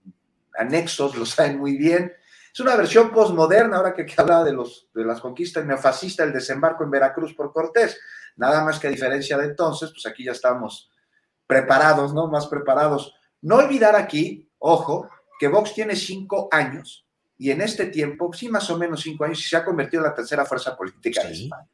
Anexos lo saben muy bien. Es una versión postmoderna, ahora que, que hablaba de, los, de las conquistas neofascistas, el desembarco en Veracruz por Cortés. Nada más que a diferencia de entonces, pues aquí ya estamos preparados, ¿no? Más preparados. No olvidar aquí Ojo, que Vox tiene cinco años y en este tiempo, sí, más o menos cinco años, se ha convertido en la tercera fuerza política de España.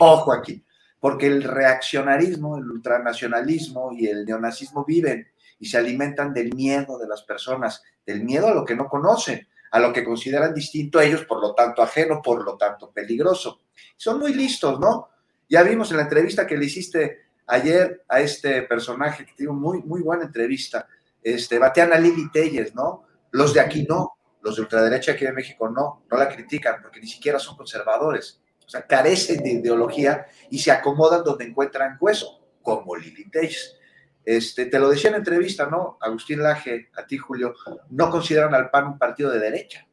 Ojo aquí, porque el reaccionarismo, el ultranacionalismo y el neonazismo viven y se alimentan del miedo de las personas, del miedo a lo que no conocen, a lo que consideran distinto a ellos, por lo tanto ajeno, por lo tanto peligroso. Son muy listos, ¿no? Ya vimos en la entrevista que le hiciste ayer a este personaje, que tiene muy, muy buena entrevista, este, batean a Lili Telles, ¿no? Los de aquí no, los de ultraderecha aquí de México no, no la critican porque ni siquiera son conservadores. O sea, carecen de ideología y se acomodan donde encuentran hueso, como Lili Telles. Este, te lo decía en entrevista, ¿no? Agustín Laje, a ti, Julio, no consideran al PAN un partido de derecha,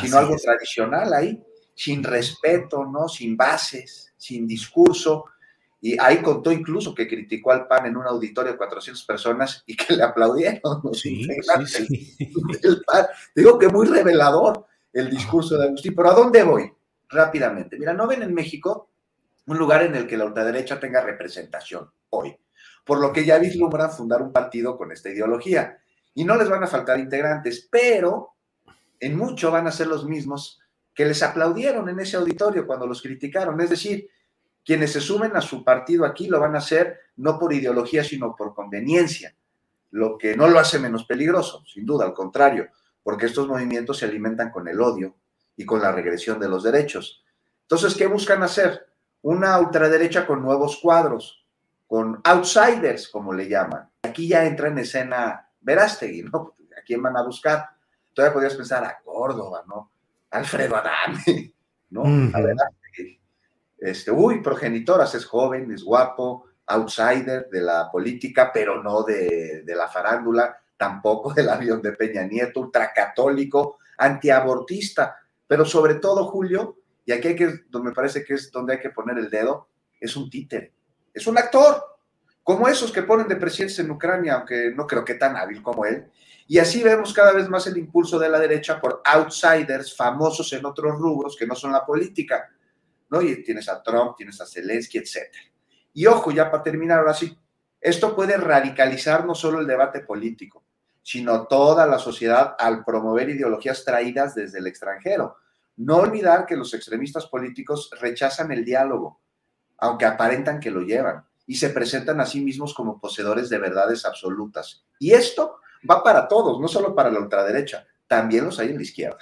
sino algo tradicional ahí, sin respeto, ¿no? Sin bases, sin discurso, y ahí contó incluso que criticó al PAN en un auditorio de 400 personas y que le aplaudieron. Sí, sí, Digo que muy revelador el discurso de Agustín. Pero ¿a dónde voy? Rápidamente. Mira, no ven en México un lugar en el que la ultraderecha tenga representación hoy. Por lo que ya vislumbran fundar un partido con esta ideología. Y no les van a faltar integrantes, pero en mucho van a ser los mismos que les aplaudieron en ese auditorio cuando los criticaron. Es decir, quienes se sumen a su partido aquí lo van a hacer no por ideología, sino por conveniencia. lo que no lo hace menos peligroso, sin duda, al contrario, porque estos movimientos se alimentan con el odio y con la regresión de los derechos. Entonces, ¿qué buscan hacer? Una ultraderecha con nuevos cuadros, con outsiders, como le llaman. Aquí ya entra en escena Verástegui, ¿no? ¿A quién van a buscar? Todavía podrías pensar a Córdoba, ¿no? Alfredo Adame, ¿no? A Verástegui. Este, uy, progenitoras, es joven, es guapo, outsider de la política, pero no de, de la farándula, tampoco del avión de Peña Nieto, ultracatólico, antiabortista, pero sobre todo, Julio, y aquí hay que, me parece que es donde hay que poner el dedo, es un títere, es un actor, como esos que ponen de presidentes en Ucrania, aunque no creo que tan hábil como él. Y así vemos cada vez más el impulso de la derecha por outsiders famosos en otros rubros que no son la política, ¿no? Y tienes a Trump, tienes a Zelensky, etcétera. Y ojo, ya para terminar ahora sí, esto puede radicalizar no solo el debate político, sino toda la sociedad al promover ideologías traídas desde el extranjero. No olvidar que los extremistas políticos rechazan el diálogo, aunque aparentan que lo llevan, y se presentan a sí mismos como poseedores de verdades absolutas. Y esto va para todos, no solo para la ultraderecha, también los hay en la izquierda.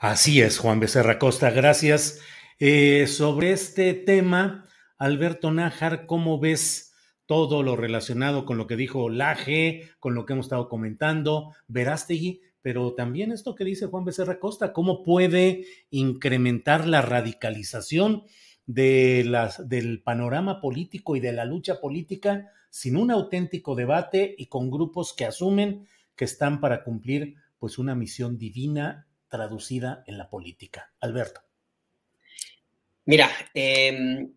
Así es, Juan Becerra Costa, gracias. Eh, sobre este tema, Alberto Nájar, ¿cómo ves todo lo relacionado con lo que dijo Laje, con lo que hemos estado comentando, Verástegui, pero también esto que dice Juan Becerra Costa, cómo puede incrementar la radicalización de las, del panorama político y de la lucha política sin un auténtico debate y con grupos que asumen que están para cumplir pues una misión divina traducida en la política. Alberto. Mira, eh,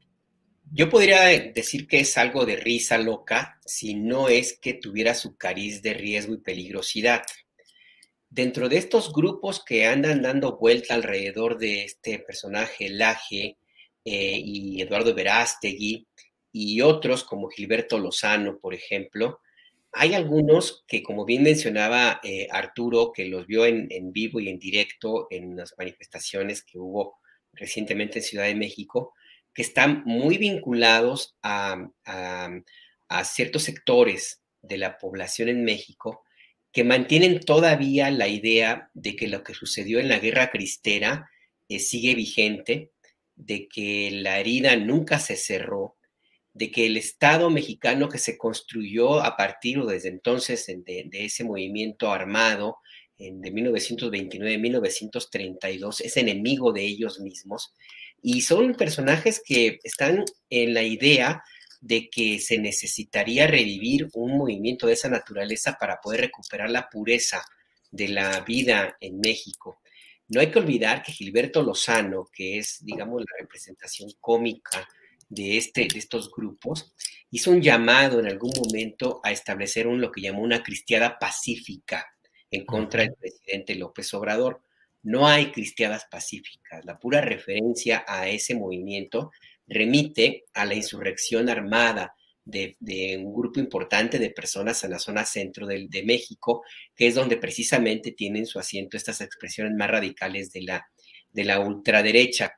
yo podría decir que es algo de risa loca si no es que tuviera su cariz de riesgo y peligrosidad. Dentro de estos grupos que andan dando vuelta alrededor de este personaje Laje eh, y Eduardo Verástegui y otros como Gilberto Lozano, por ejemplo, hay algunos que, como bien mencionaba eh, Arturo, que los vio en, vivo y en directo en las manifestaciones que hubo recientemente en Ciudad de México, que están muy vinculados a, ciertos sectores de la población en México que mantienen todavía la idea de que lo que sucedió en la guerra cristera eh, sigue vigente, de que la herida nunca se cerró, de que el Estado mexicano que se construyó a partir o desde entonces de, ese movimiento armado en, de 1929-1932 es enemigo de ellos mismos y son personajes que están en la idea de que se necesitaría revivir un movimiento de esa naturaleza para poder recuperar la pureza de la vida en México. No hay que olvidar que Gilberto Lozano, que es, digamos, la representación cómica de, este, de estos grupos, hizo un llamado en algún momento a establecer un, lo que llamó una cristiada pacífica en contra del presidente López Obrador no hay cristianas pacíficas. La pura referencia a ese movimiento remite a la insurrección armada de, un grupo importante de personas en la zona centro de, México, que es donde precisamente tienen su asiento estas expresiones más radicales de la, de la ultraderecha.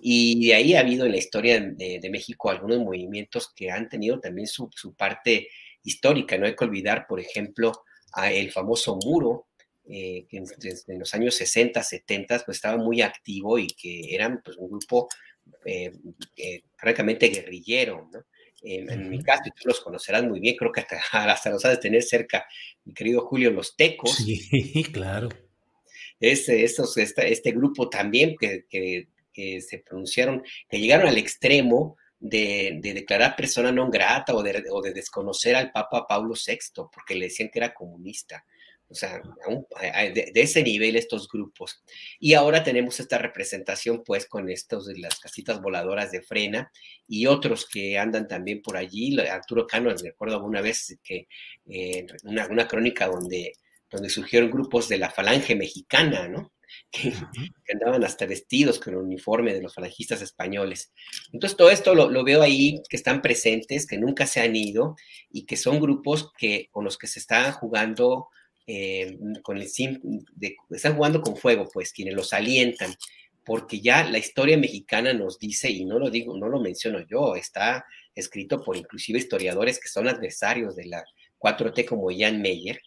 Y de ahí ha habido en la historia de, México algunos movimientos que han tenido también su, su, parte histórica. No hay que olvidar, por ejemplo, el famoso muro eh, que en, los años 60, 70, pues estaba muy activo y que eran pues, un grupo eh, eh, francamente guerrillero, ¿no? En mi caso, y tú los conocerás muy bien, creo que hasta, hasta los has de tener cerca, mi querido Julio, los Tecos. Sí, claro. Este, estos, este, grupo también que, que, se pronunciaron, que llegaron al extremo de, de, declarar persona non grata o de, o de desconocer al Papa Pablo VI, porque le decían que era comunista. O sea, de, ese nivel estos grupos. Y ahora tenemos esta representación pues con estos de las casitas voladoras de frena y otros que andan también por allí. Arturo Cano, recuerdo una vez que eh, una, una, crónica donde, donde surgieron grupos de la falange mexicana, ¿no? Que, andaban hasta vestidos con el uniforme de los falangistas españoles. Entonces todo esto lo, lo, veo ahí, que están presentes, que nunca se han ido y que son grupos que, con los que se están jugando eh, con el de, están jugando con fuego, pues quienes los alientan, porque ya la historia mexicana nos dice, y no lo digo, no lo menciono yo, está escrito por inclusive historiadores que son adversarios de la, 4T como Jan Meyer,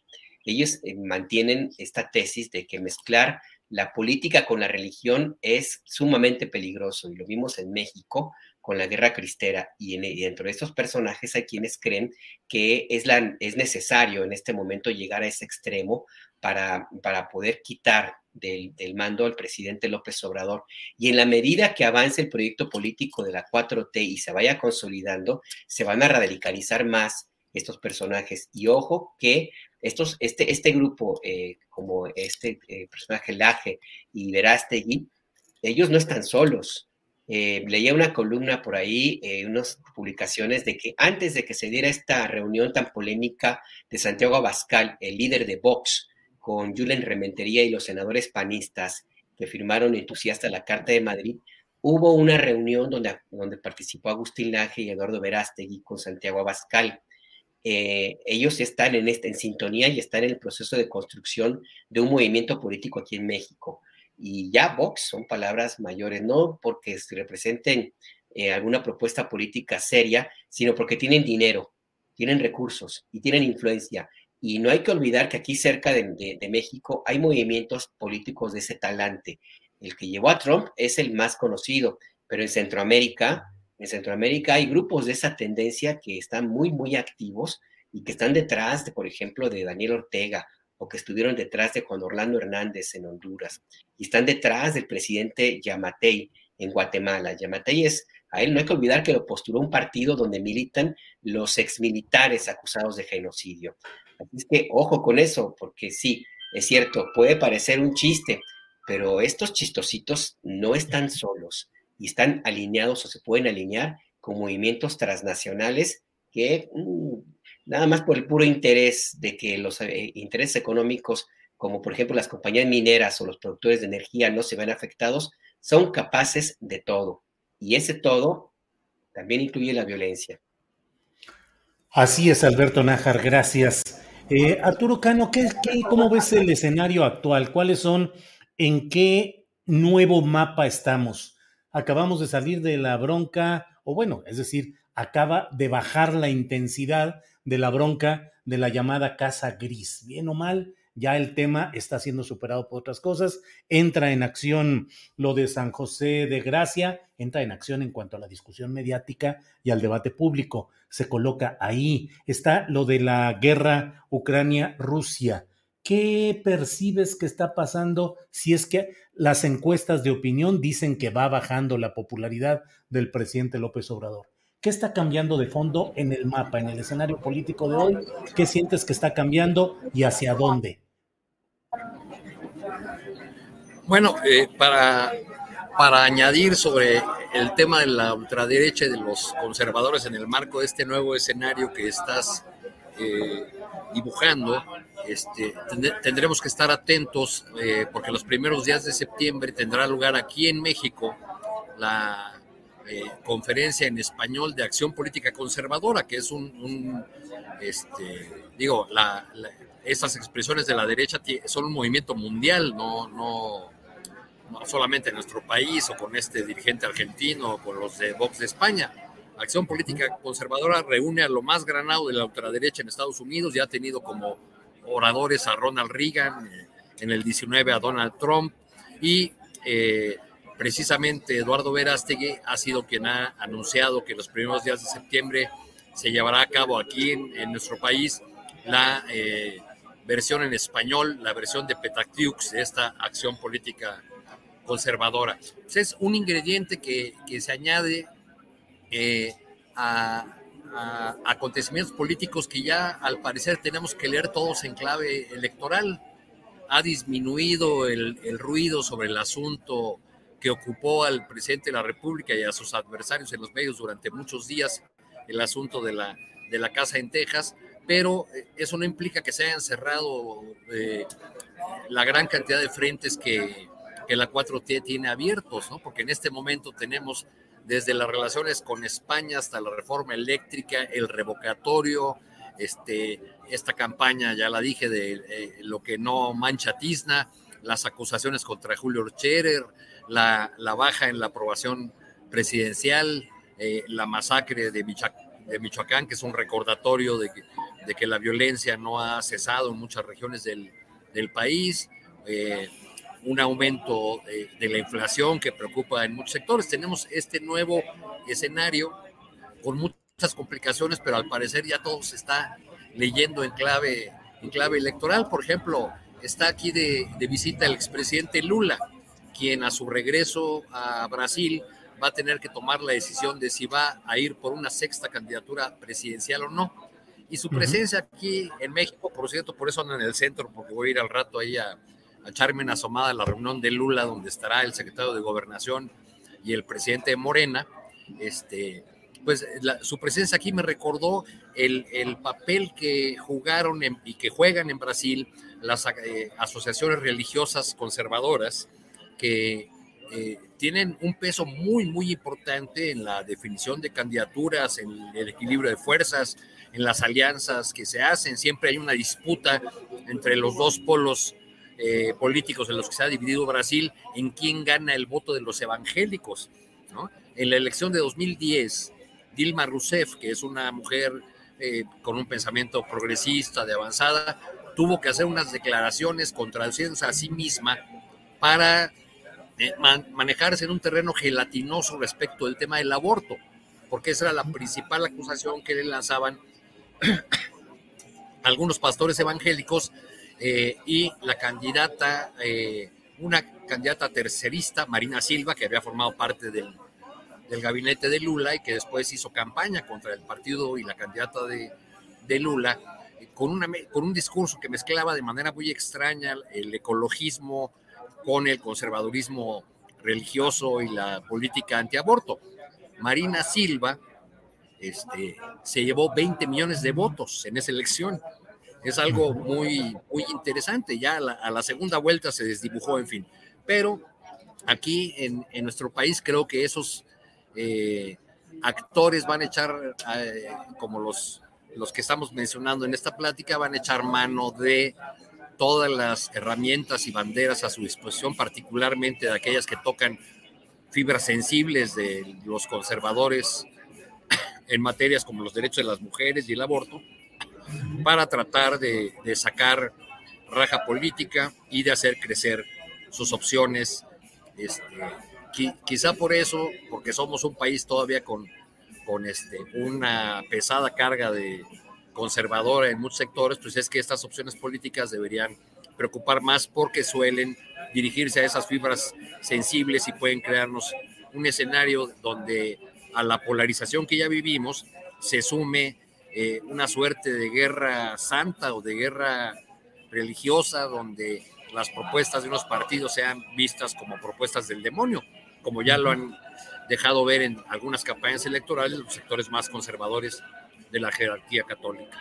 ellos eh, mantienen esta tesis de que mezclar la política con la religión es sumamente peligroso y lo vimos en México con la guerra cristera y, dentro de estos personajes hay quienes creen que es, la, es necesario en este momento llegar a ese extremo para, para poder quitar del, del, mando al presidente López Obrador. Y en la medida que avance el proyecto político de la 4T y se vaya consolidando, se van a radicalizar más estos personajes. Y ojo que estos, este, este grupo, eh, como este eh, personaje Laje y Verástegui, ellos no están solos. Eh, leía una columna por ahí, unas publicaciones de que antes de que se diera esta reunión tan polémica de Santiago Abascal, el líder de Vox, con Julen Rementería y los senadores panistas que firmaron entusiasta la Carta de Madrid, hubo una reunión donde, participó Agustín Laje y Eduardo Verástegui con Santiago Abascal. Eh, ellos están en, esta, en sintonía y están en el proceso de construcción de un movimiento político aquí en México. Y ya Vox son palabras mayores, no porque representen eh, alguna propuesta política seria, sino porque tienen dinero, tienen recursos y tienen influencia. Y no hay que olvidar que aquí cerca de, de México hay movimientos políticos de ese talante. El que llevó a Trump es el más conocido, pero en Centroamérica en Centroamérica hay grupos de esa tendencia que están muy, muy activos y que están detrás, de, por ejemplo, de Daniel Ortega o que estuvieron detrás de Juan Orlando Hernández en Honduras y están detrás del presidente Yamatei en Guatemala. Yamatei es, a él no hay que olvidar que lo postuló un partido donde militan los exmilitares acusados de genocidio. Así es que ojo con eso, porque sí, es cierto, puede parecer un chiste, pero estos chistositos no están solos y están alineados o se pueden alinear con movimientos transnacionales que mm, nada más por el puro interés de que los eh, intereses económicos, como por ejemplo las compañías mineras o los productores de energía no se ven afectados, son capaces de todo. Y ese todo también incluye la violencia. Así es, Alberto Nájar, gracias. Eh, Arturo Cano, ¿qué, qué, cómo ves el escenario actual? ¿Cuáles son, en qué nuevo mapa estamos? acabamos de salir de la bronca, o bueno, es decir, acaba de bajar la intensidad de la bronca de la llamada casa gris. Bien o mal, ya el tema está siendo superado por otras cosas. Entra en acción lo de San José de Gracia, entra en acción en cuanto a la discusión mediática y al debate público. Se coloca ahí. Está lo de la guerra Ucrania-Rusia. ¿Qué percibes que está pasando si es que las encuestas de opinión dicen que va bajando la popularidad del presidente López Obrador? ¿Qué está cambiando de fondo en el mapa, en el escenario político de hoy? ¿Qué sientes que está cambiando y hacia dónde? Bueno, eh, para, para añadir sobre el tema de la ultraderecha y de los conservadores en el marco de este nuevo escenario que estás eh, dibujando, este, tendremos que estar atentos eh, porque los primeros días de septiembre tendrá lugar aquí en México la eh, conferencia en español de acción política conservadora, que es un, este, digo, la, estas expresiones de la derecha son un movimiento mundial, no, no, no solamente en nuestro país o con este dirigente argentino o con los de Vox de España. Acción Política Conservadora reúne a lo más granado de la ultraderecha en Estados Unidos y ha tenido como oradores a Ronald Reagan, eh, en el 19 a Donald Trump y eh, precisamente Eduardo Verástegui ha sido quien ha anunciado que los primeros días de septiembre se llevará a cabo aquí en, nuestro país la eh, versión en español, la versión de Petactiux de esta acción política conservadora. es un ingrediente que, se añade a acontecimientos políticos que ya al parecer tenemos que leer todos en clave electoral. Ha disminuido el ruido sobre el asunto que ocupó al presidente de la República y a sus adversarios en los medios durante muchos días, el asunto de la, de la casa en Texas, pero eh, eso no implica que se hayan cerrado eh, la gran cantidad de frentes que, que la 4T tiene abiertos, ¿no? porque en este momento tenemos desde las relaciones con España hasta la reforma eléctrica, el revocatorio, este, esta campaña, ya la dije, de eh, lo que no mancha tizna, las acusaciones contra Julio Scherer, la, baja en la aprobación presidencial, eh, la masacre de, de, Michoacán, que es un recordatorio de, que la violencia no ha cesado en muchas regiones del, país, eh, un aumento de, de, la inflación que preocupa en muchos sectores. Tenemos este nuevo escenario con muchas complicaciones, pero al parecer ya todo se está leyendo en clave, clave electoral. Por ejemplo, está aquí de, de visita el expresidente Lula, quien a su regreso a Brasil va a tener que tomar la decisión de si va a ir por una sexta candidatura presidencial o no. Y su presencia aquí en México, por cierto, por eso ando en el centro, porque voy a ir al rato ahí a, a echarme una asomada a la reunión de Lula, donde estará el secretario de Gobernación y el presidente de Morena. Este, pues la, su presencia aquí me recordó el, el papel que jugaron en, y que juegan en Brasil las eh, asociaciones religiosas conservadoras que eh, tienen un peso muy, muy importante en la definición de candidaturas, en el equilibrio de fuerzas, en las alianzas que se hacen. Siempre hay una disputa entre los dos polos eh, políticos en los que se ha dividido Brasil en quién gana el voto de los evangélicos. En la elección de 2010, Dilma Rousseff, que es una mujer eh, con un pensamiento progresista, de avanzada, tuvo que hacer unas declaraciones contradiciéndose a sí misma para eh, man, manejarse en un terreno gelatinoso respecto del tema del aborto, porque esa era la principal acusación que le lanzaban algunos pastores evangélicos eh, y la candidata, eh, una candidata tercerista, Marina Silva, que había formado parte del, del, gabinete de Lula y que después hizo campaña contra el partido y la candidata de, de Lula, con, una, con un discurso que mezclaba de manera muy extraña el ecologismo, con el conservadurismo religioso y la política antiaborto. Marina Silva este, se llevó 20 millones de votos en esa elección. Es algo muy, muy interesante. Ya a la, a la segunda vuelta se desdibujó, en fin. Pero aquí en, en nuestro país creo que esos eh, actores van a echar, eh, como los, los que estamos mencionando en esta plática, van a echar mano de todas las herramientas y banderas a su disposición, particularmente de aquellas que tocan fibras sensibles de los conservadores en materias como los derechos de las mujeres y el aborto, para tratar de, sacar raja política y de hacer crecer sus opciones. Este, quizá por eso, porque somos un país todavía con, con este, una pesada carga de, conservadora en muchos sectores, pues es que estas opciones políticas deberían preocupar más porque suelen dirigirse a esas fibras sensibles y pueden crearnos un escenario donde a la polarización que ya vivimos se sume eh, una suerte de guerra santa o de guerra religiosa donde las propuestas de unos partidos sean vistas como propuestas del demonio, como ya lo han dejado ver en algunas campañas electorales los sectores más conservadores de la jerarquía católica.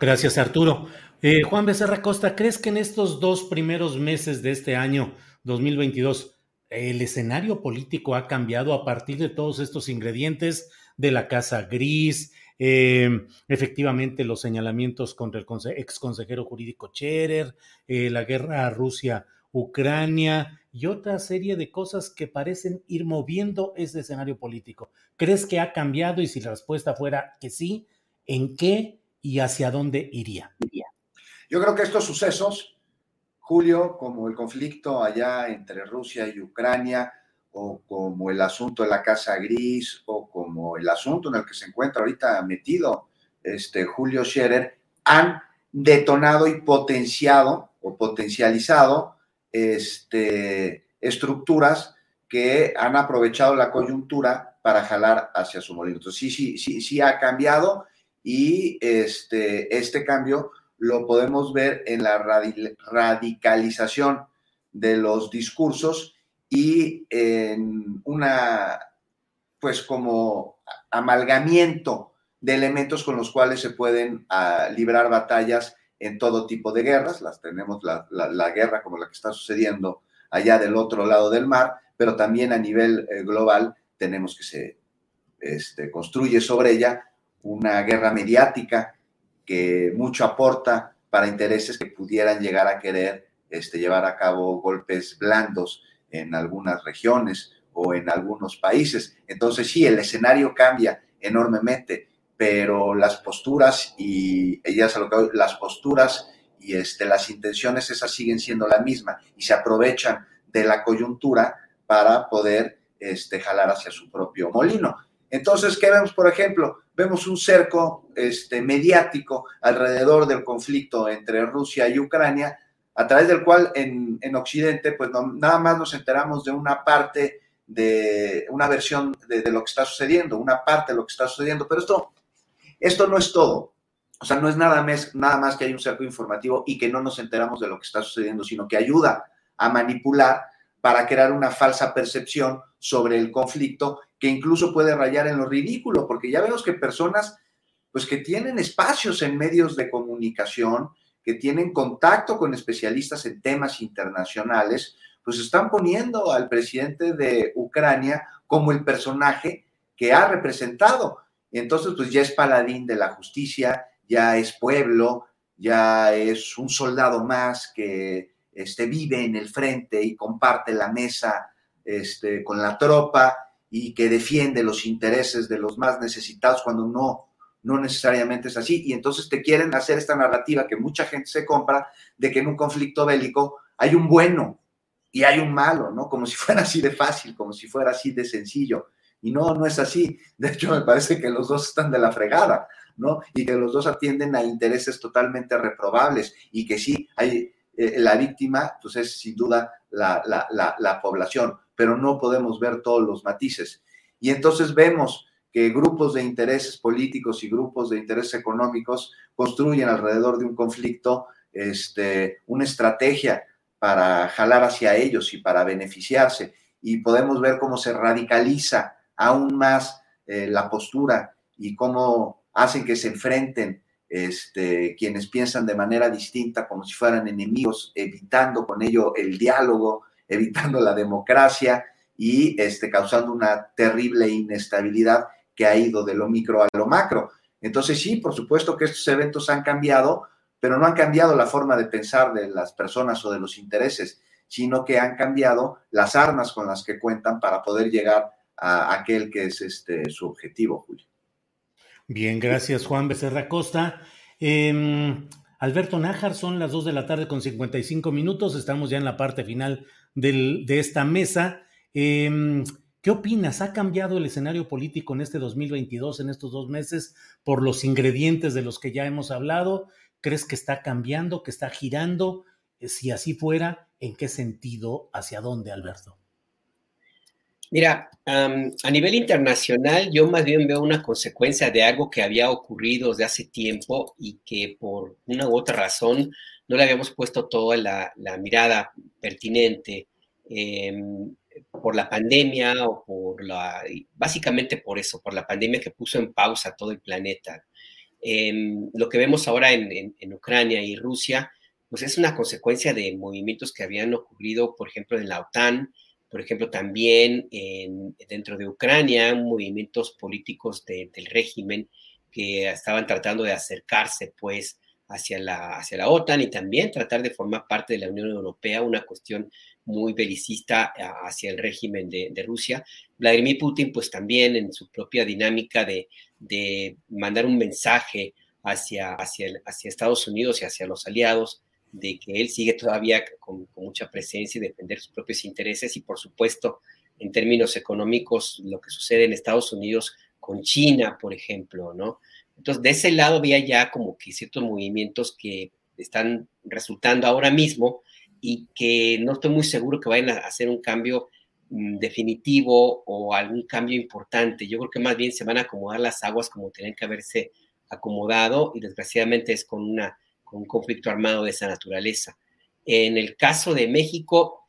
Gracias, Arturo. Eh, Juan Becerra Costa, ¿crees que en estos dos primeros meses de este año 2022 el escenario político ha cambiado a partir de todos estos ingredientes de la Casa Gris, eh, efectivamente los señalamientos contra el ex consejero jurídico Scherer, eh, la guerra Rusia-Ucrania y otra serie de cosas que parecen ir moviendo ese escenario político. ¿Crees que ha cambiado? Y si la respuesta fuera que sí, ¿en qué y hacia dónde iría? Yo creo que estos sucesos, Julio, como el conflicto allá entre Rusia y Ucrania, o como el asunto de la Casa Gris, o como el asunto en el que se encuentra ahorita metido este Julio Scherer, han detonado y potenciado o potencializado este, estructuras que han aprovechado la coyuntura para jalar hacia su molino. Entonces, sí, sí, sí, sí ha cambiado y este, este cambio lo podemos ver en la radicalización de los discursos y en una, pues como amalgamiento de elementos con los cuales se pueden uh, librar batallas en todo tipo de guerras, las tenemos la, la, guerra como la que está sucediendo allá del otro lado del mar, pero también a nivel eh, global tenemos que se este, construye sobre ella una guerra mediática que mucho aporta para intereses que pudieran llegar a querer este, llevar a cabo golpes blandos en algunas regiones o en algunos países. Entonces sí, el escenario cambia enormemente pero las posturas y ellas lo que las posturas y este, las intenciones esas siguen siendo la misma y se aprovechan de la coyuntura para poder este, jalar hacia su propio molino. Entonces, ¿qué vemos, por ejemplo? Vemos un cerco este, mediático alrededor del conflicto entre Rusia y Ucrania, a través del cual en, Occidente, pues nada más nos enteramos de una parte, de una versión de, lo que está sucediendo, una parte de lo que está sucediendo, pero esto, esto no es todo. O sea, no es nada más, nada más que hay un cerco informativo y que no nos enteramos de lo que está sucediendo, sino que ayuda a manipular para crear una falsa percepción sobre el conflicto que incluso puede rayar en lo ridículo, porque ya vemos que personas pues que tienen espacios en medios de comunicación, que tienen contacto con especialistas en temas internacionales, pues están poniendo al presidente de Ucrania como el personaje que ha representado. Y entonces, pues ya es paladín de la justicia, ya es pueblo, ya es un soldado más que este, vive en el frente y comparte la mesa este, con la tropa y que defiende los intereses de los más necesitados cuando no no necesariamente es así. Y entonces te quieren hacer esta narrativa que mucha gente se compra de que en un conflicto bélico hay un bueno y hay un malo, ¿no? Como si fuera así de fácil, como si fuera así de sencillo. Y no, no es así. De hecho, me parece que los dos están de la fregada, ¿no? Y que los dos atienden a intereses totalmente reprobables y que sí, hay, eh, la víctima, pues es sin duda la, la, la población, pero no podemos ver todos los matices. Y entonces vemos que grupos de intereses políticos y grupos de intereses económicos construyen alrededor de un conflicto este, una estrategia para jalar hacia ellos y para beneficiarse. Y podemos ver cómo se radicaliza aún más eh, la postura y cómo hacen que se enfrenten este, quienes piensan de manera distinta, como si fueran enemigos, evitando con ello el diálogo, evitando la democracia y este, causando una terrible inestabilidad que ha ido de lo micro a lo macro. Entonces sí, por supuesto que estos eventos han cambiado, pero no han cambiado la forma de pensar de las personas o de los intereses, sino que han cambiado las armas con las que cuentan para poder llegar a aquel que es este, su objetivo, Julio. Bien, gracias Juan Becerra Costa. Em, Alberto Nájar, son las 2 de la tarde con 55 minutos, estamos ya en la parte final de esta mesa. Eh, ¿Qué opinas? ¿Ha cambiado el escenario político en este 2022, en estos dos meses, por los ingredientes de los que ya hemos hablado? ¿Crees que está cambiando, que está girando? Eh, si así fuera, ¿en qué sentido? ¿Hacia dónde, Alberto? Mira, a nivel internacional yo más bien veo una consecuencia de algo que había ocurrido desde hace tiempo y que por una u otra razón no le habíamos puesto toda la, mirada pertinente. Em, por la pandemia o por la, básicamente por eso, por la pandemia que puso en pausa todo el planeta. Em, lo que vemos ahora en, Ucrania y Rusia, pues es una consecuencia de movimientos que habían ocurrido, por ejemplo, en la OTAN, por ejemplo, también dentro de Ucrania, movimientos políticos del régimen que estaban tratando de acercarse, pues, hacia la, hacia la OTAN y también tratar de formar parte de la Unión Europea, una cuestión muy belicista hacia el régimen de, Rusia. Vladimir Putin, pues también en su propia dinámica de, mandar un mensaje hacia, hacia, hacia, Estados Unidos y hacia los aliados, de que él sigue todavía con, mucha presencia y defender sus propios intereses y por supuesto en términos económicos lo que sucede en Estados Unidos con China, por ejemplo, ¿no? Entonces, de ese lado había ya como que ciertos movimientos que están resultando ahora mismo y que no estoy muy seguro que vayan a hacer un cambio mm, definitivo o algún cambio importante. Yo creo que más bien se van a acomodar las aguas como tienen que haberse acomodado y desgraciadamente es con, una, un conflicto armado de esa naturaleza. En el caso de México,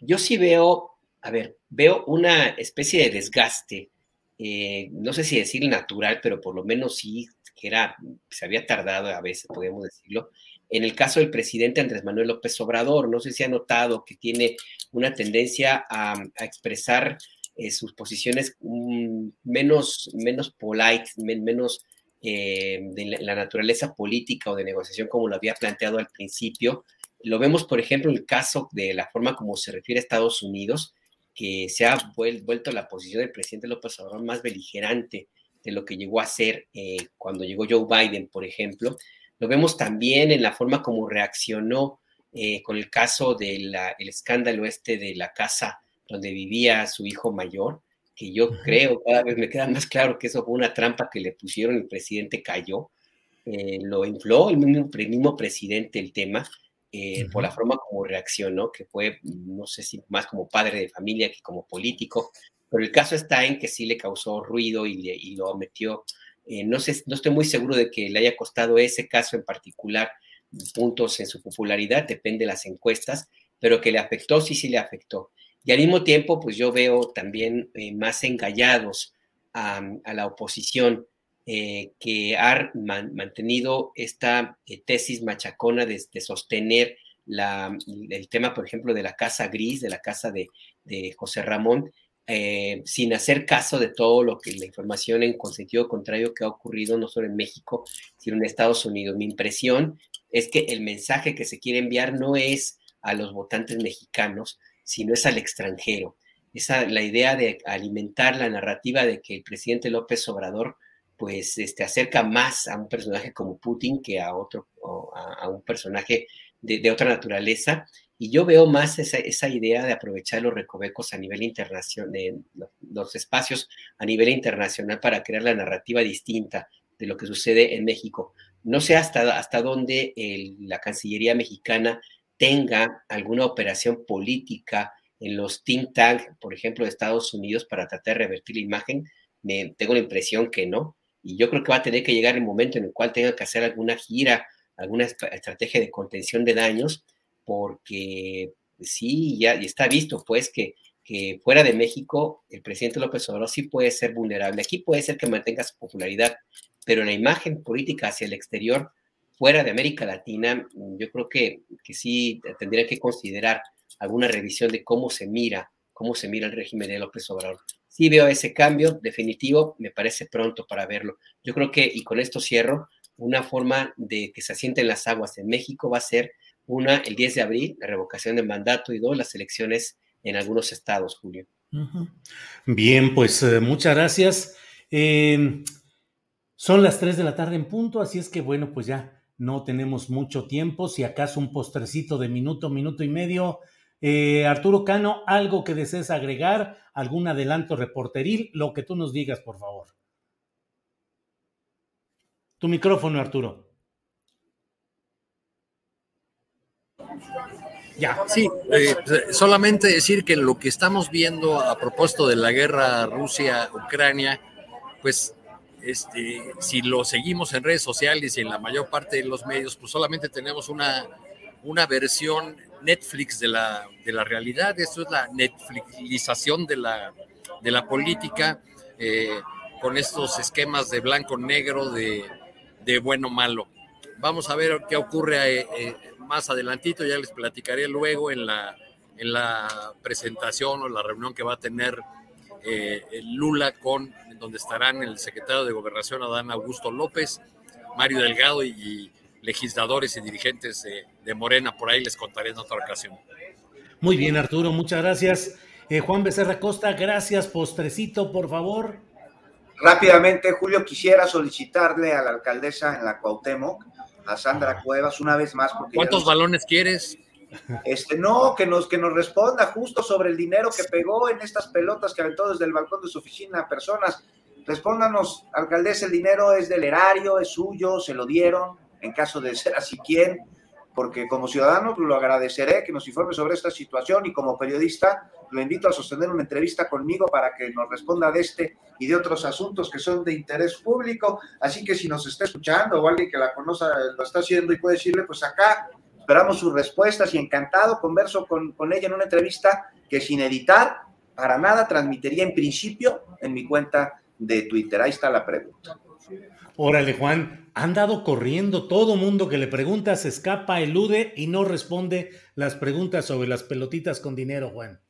yo sí veo, a ver, veo una especie de desgaste, eh, no sé si decir natural, pero por lo menos sí que era, se había tardado a veces, podemos decirlo, en el caso del presidente Andrés Manuel López Obrador, no sé si ha notado que tiene una tendencia a, expresar eh, sus posiciones mm, menos, menos polite, menos eh, de la, naturaleza política o de negociación como lo había planteado al principio. Lo vemos, por ejemplo, en el caso de la forma como se refiere a Estados Unidos, que se ha vuelto la posición del presidente López Obrador más beligerante de lo que llegó a ser eh, cuando llegó Joe Biden, por ejemplo. Lo vemos también en la forma como reaccionó eh, con el caso del escándalo este de la casa donde vivía su hijo mayor, que yo creo, cada vez me queda más claro que eso fue una trampa que le pusieron, el presidente cayó, eh, lo infló el mismo, mismo, presidente el tema, por la forma como reaccionó, que fue, no sé si más como padre de familia que como político, pero el caso está en que sí le causó ruido y, lo metió. Eh, no, sé, no estoy muy seguro de que le haya costado ese caso en particular puntos en su popularidad, depende de las encuestas, pero que le afectó, sí, sí le afectó. Y al mismo tiempo, pues yo veo también eh, más engallados a, la oposición eh, que ha mantenido esta tesis machacona de, sostener la, el tema, por ejemplo, de la casa gris, de la casa de, José Ramón, eh, sin hacer caso de todo lo que la información en sentido contrario que ha ocurrido no solo en México, sino en Estados Unidos. Mi impresión es que el mensaje que se quiere enviar no es a los votantes mexicanos, sino es al extranjero. Esa, la idea de alimentar la narrativa de que el presidente López Obrador pues este, acerca más a un personaje como Putin que a otro, a, un personaje de, de, otra naturaleza y yo veo más esa, idea de aprovechar los recovecos a nivel internacional, los espacios a nivel internacional para crear la narrativa distinta de lo que sucede en México. No sé hasta, hasta dónde la Cancillería mexicana tenga alguna operación política en los think tanks, por ejemplo, de Estados Unidos para tratar de revertir la imagen. Me, tengo la impresión que no. Y yo creo que va a tener que llegar el momento en el cual tenga que hacer alguna gira, alguna estrategia de contención de daños porque sí, ya está visto, pues, que, que fuera de México el presidente López Obrador sí puede ser vulnerable. Aquí puede ser que mantenga su popularidad, pero la imagen política hacia el exterior, fuera de América Latina, yo creo que, que sí tendría que considerar alguna revisión de cómo se mira, cómo se mira el régimen de López Obrador. Sí veo ese cambio definitivo, me parece pronto para verlo. Yo creo que, y con esto cierro, una forma de que se asienten las aguas en México va a ser una, el 10 de abril, la revocación de mandato, y dos, las elecciones en algunos estados, Julio. Bien, pues eh, muchas gracias. Em, son las 3 de la tarde en punto, así es que bueno, pues ya no tenemos mucho tiempo. Si acaso un postrecito de minuto, minuto y medio. Eh, Arturo Cano, algo que desees agregar, algún adelanto reporteril, lo que tú nos digas, por favor. Tu micrófono, Arturo. Ya. Sí, eh, solamente decir que lo que estamos viendo a propósito de la guerra Rusia-Ucrania, pues este, si lo seguimos en redes sociales y en la mayor parte de los medios, pues solamente tenemos una, una versión Netflix de la, de la realidad. Esto es la Netflixización de la, de la política, eh, con estos esquemas de blanco-negro, de, de bueno-malo. Vamos a ver qué ocurre eh, más adelantito, ya les platicaré luego en la, en la presentación o la reunión que va a tener eh, Lula con, donde estarán el secretario de Gobernación Adán Augusto López, Mario Delgado y, legisladores y dirigentes de, Morena. Por ahí les contaré en otra ocasión. Muy bien, Arturo, muchas gracias. Eh, Juan Becerra Costa, gracias. Postrecito, por favor. Rápidamente, Julio, quisiera solicitarle a la alcaldesa en la Cuauhtémoc a Sandra Cuevas una vez más. Porque ¿Cuántos balones quieres? Este, no, que nos, que nos responda justo sobre el dinero que pegó en estas pelotas que aventó desde el balcón de su oficina a personas. Respóndanos, alcaldesa, el dinero es del erario, es suyo, se lo dieron, en caso de ser así, ¿quién? Porque como ciudadano lo agradeceré que nos informe sobre esta situación y como periodista lo invito a sostener una entrevista conmigo para que nos responda de este y de otros asuntos que son de interés público. Así que si nos está escuchando o alguien que la conoce lo está haciendo y puede decirle, pues acá esperamos sus respuestas y encantado converso con, con ella en una entrevista que sin editar, para nada transmitiría en principio en mi cuenta de Twitter. Ahí está la pregunta. Órale, Juan, han dado corriendo. Todo mundo que le pregunta se escapa, elude y no responde las preguntas sobre las pelotitas con dinero, Juan.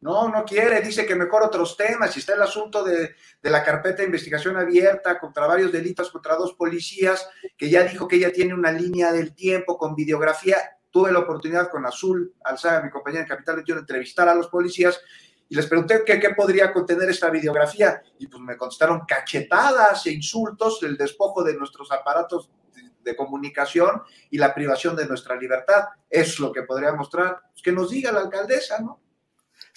No, no quiere, dice que mejor otros temas. Y está el asunto de, la carpeta de investigación abierta contra varios delitos contra dos policías, que ya dijo que ella tiene una línea del tiempo con videografía. Tuve la oportunidad con Azul Alzaga, mi compañera de Capital 21, de entrevistar a los policías y les pregunté qué, qué podría contener esta videografía y pues me contestaron cachetadas e insultos, el despojo de nuestros aparatos de comunicación y la privación de nuestra libertad. Es lo que podría mostrar. Pues que nos diga la alcaldesa, ¿no?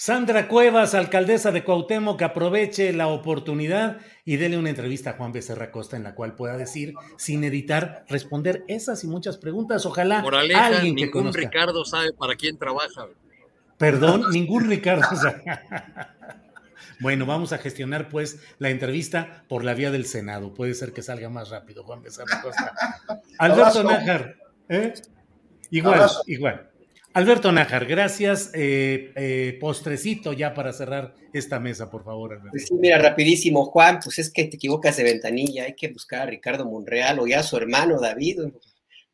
Sandra Cuevas, alcaldesa de Cuauhtémoc, que aproveche la oportunidad y dele una entrevista a Juan Becerra Costa en la cual pueda decir, sin editar, responder esas y muchas preguntas. Ojalá alguien que ningún Ricardo sabe para quién trabaja. Perdón, ningún Ricardo. bueno, vamos a gestionar pues la entrevista por la vía del Senado. Puede ser que salga más rápido, Juan Becerra Costa. Alberto Nájar, ¿eh? Igual, igual. Alberto Nájar, gracias. Eh, eh, postrecito ya para cerrar esta mesa, por favor, Alberto. Pues sí, mira, rapidísimo, Juan, pues es que te equivocas de ventanilla, hay que buscar a Ricardo Monreal o ya a su hermano David,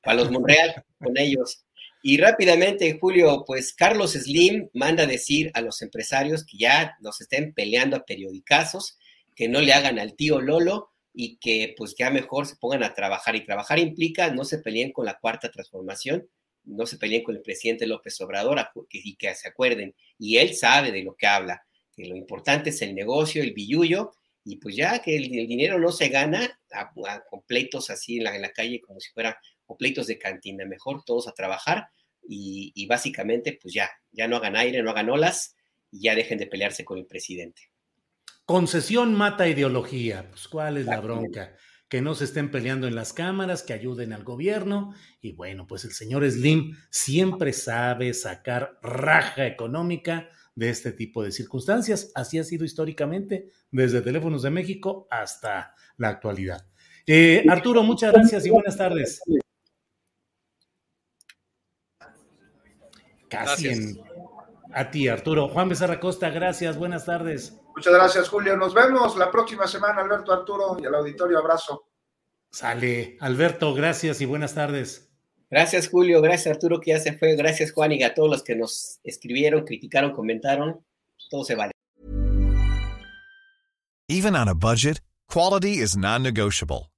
para los Monreal, con ellos. Y rápidamente, Julio, pues Carlos Slim manda decir a los empresarios que ya nos estén peleando a periodicazos, que no le hagan al tío Lolo y que pues ya mejor se pongan a trabajar. Y trabajar implica no se peleen con la cuarta transformación, no se peleen con el presidente López Obrador y que se acuerden. Y él sabe de lo que habla, que lo importante es el negocio, el billullo, y pues ya que el, dinero no se gana a, completos así en la, en la calle como si fuera o pleitos de cantina, mejor todos a trabajar y, básicamente pues ya, ya no hagan aire, no hagan olas y ya dejen de pelearse con el presidente. Concesión mata ideología, pues cuál es la bronca, que no se estén peleando en las cámaras, que ayuden al gobierno y bueno, pues el señor Slim siempre sabe sacar raja económica de este tipo de circunstancias, así ha sido históricamente desde Teléfonos de México hasta la actualidad. Eh, Arturo, muchas gracias y buenas tardes. Casi a ti, Arturo. Juan Becerra Costa, gracias, buenas tardes. Muchas gracias, Julio. Nos vemos la próxima semana, Alberto Arturo, y al auditorio, abrazo. Sale, Alberto, gracias y buenas tardes. Gracias, Julio, gracias, Arturo, que ya se fue, gracias, Juan, y a todos los que nos escribieron, criticaron, comentaron, todo se vale. Even on a budget, quality is non-negotiable.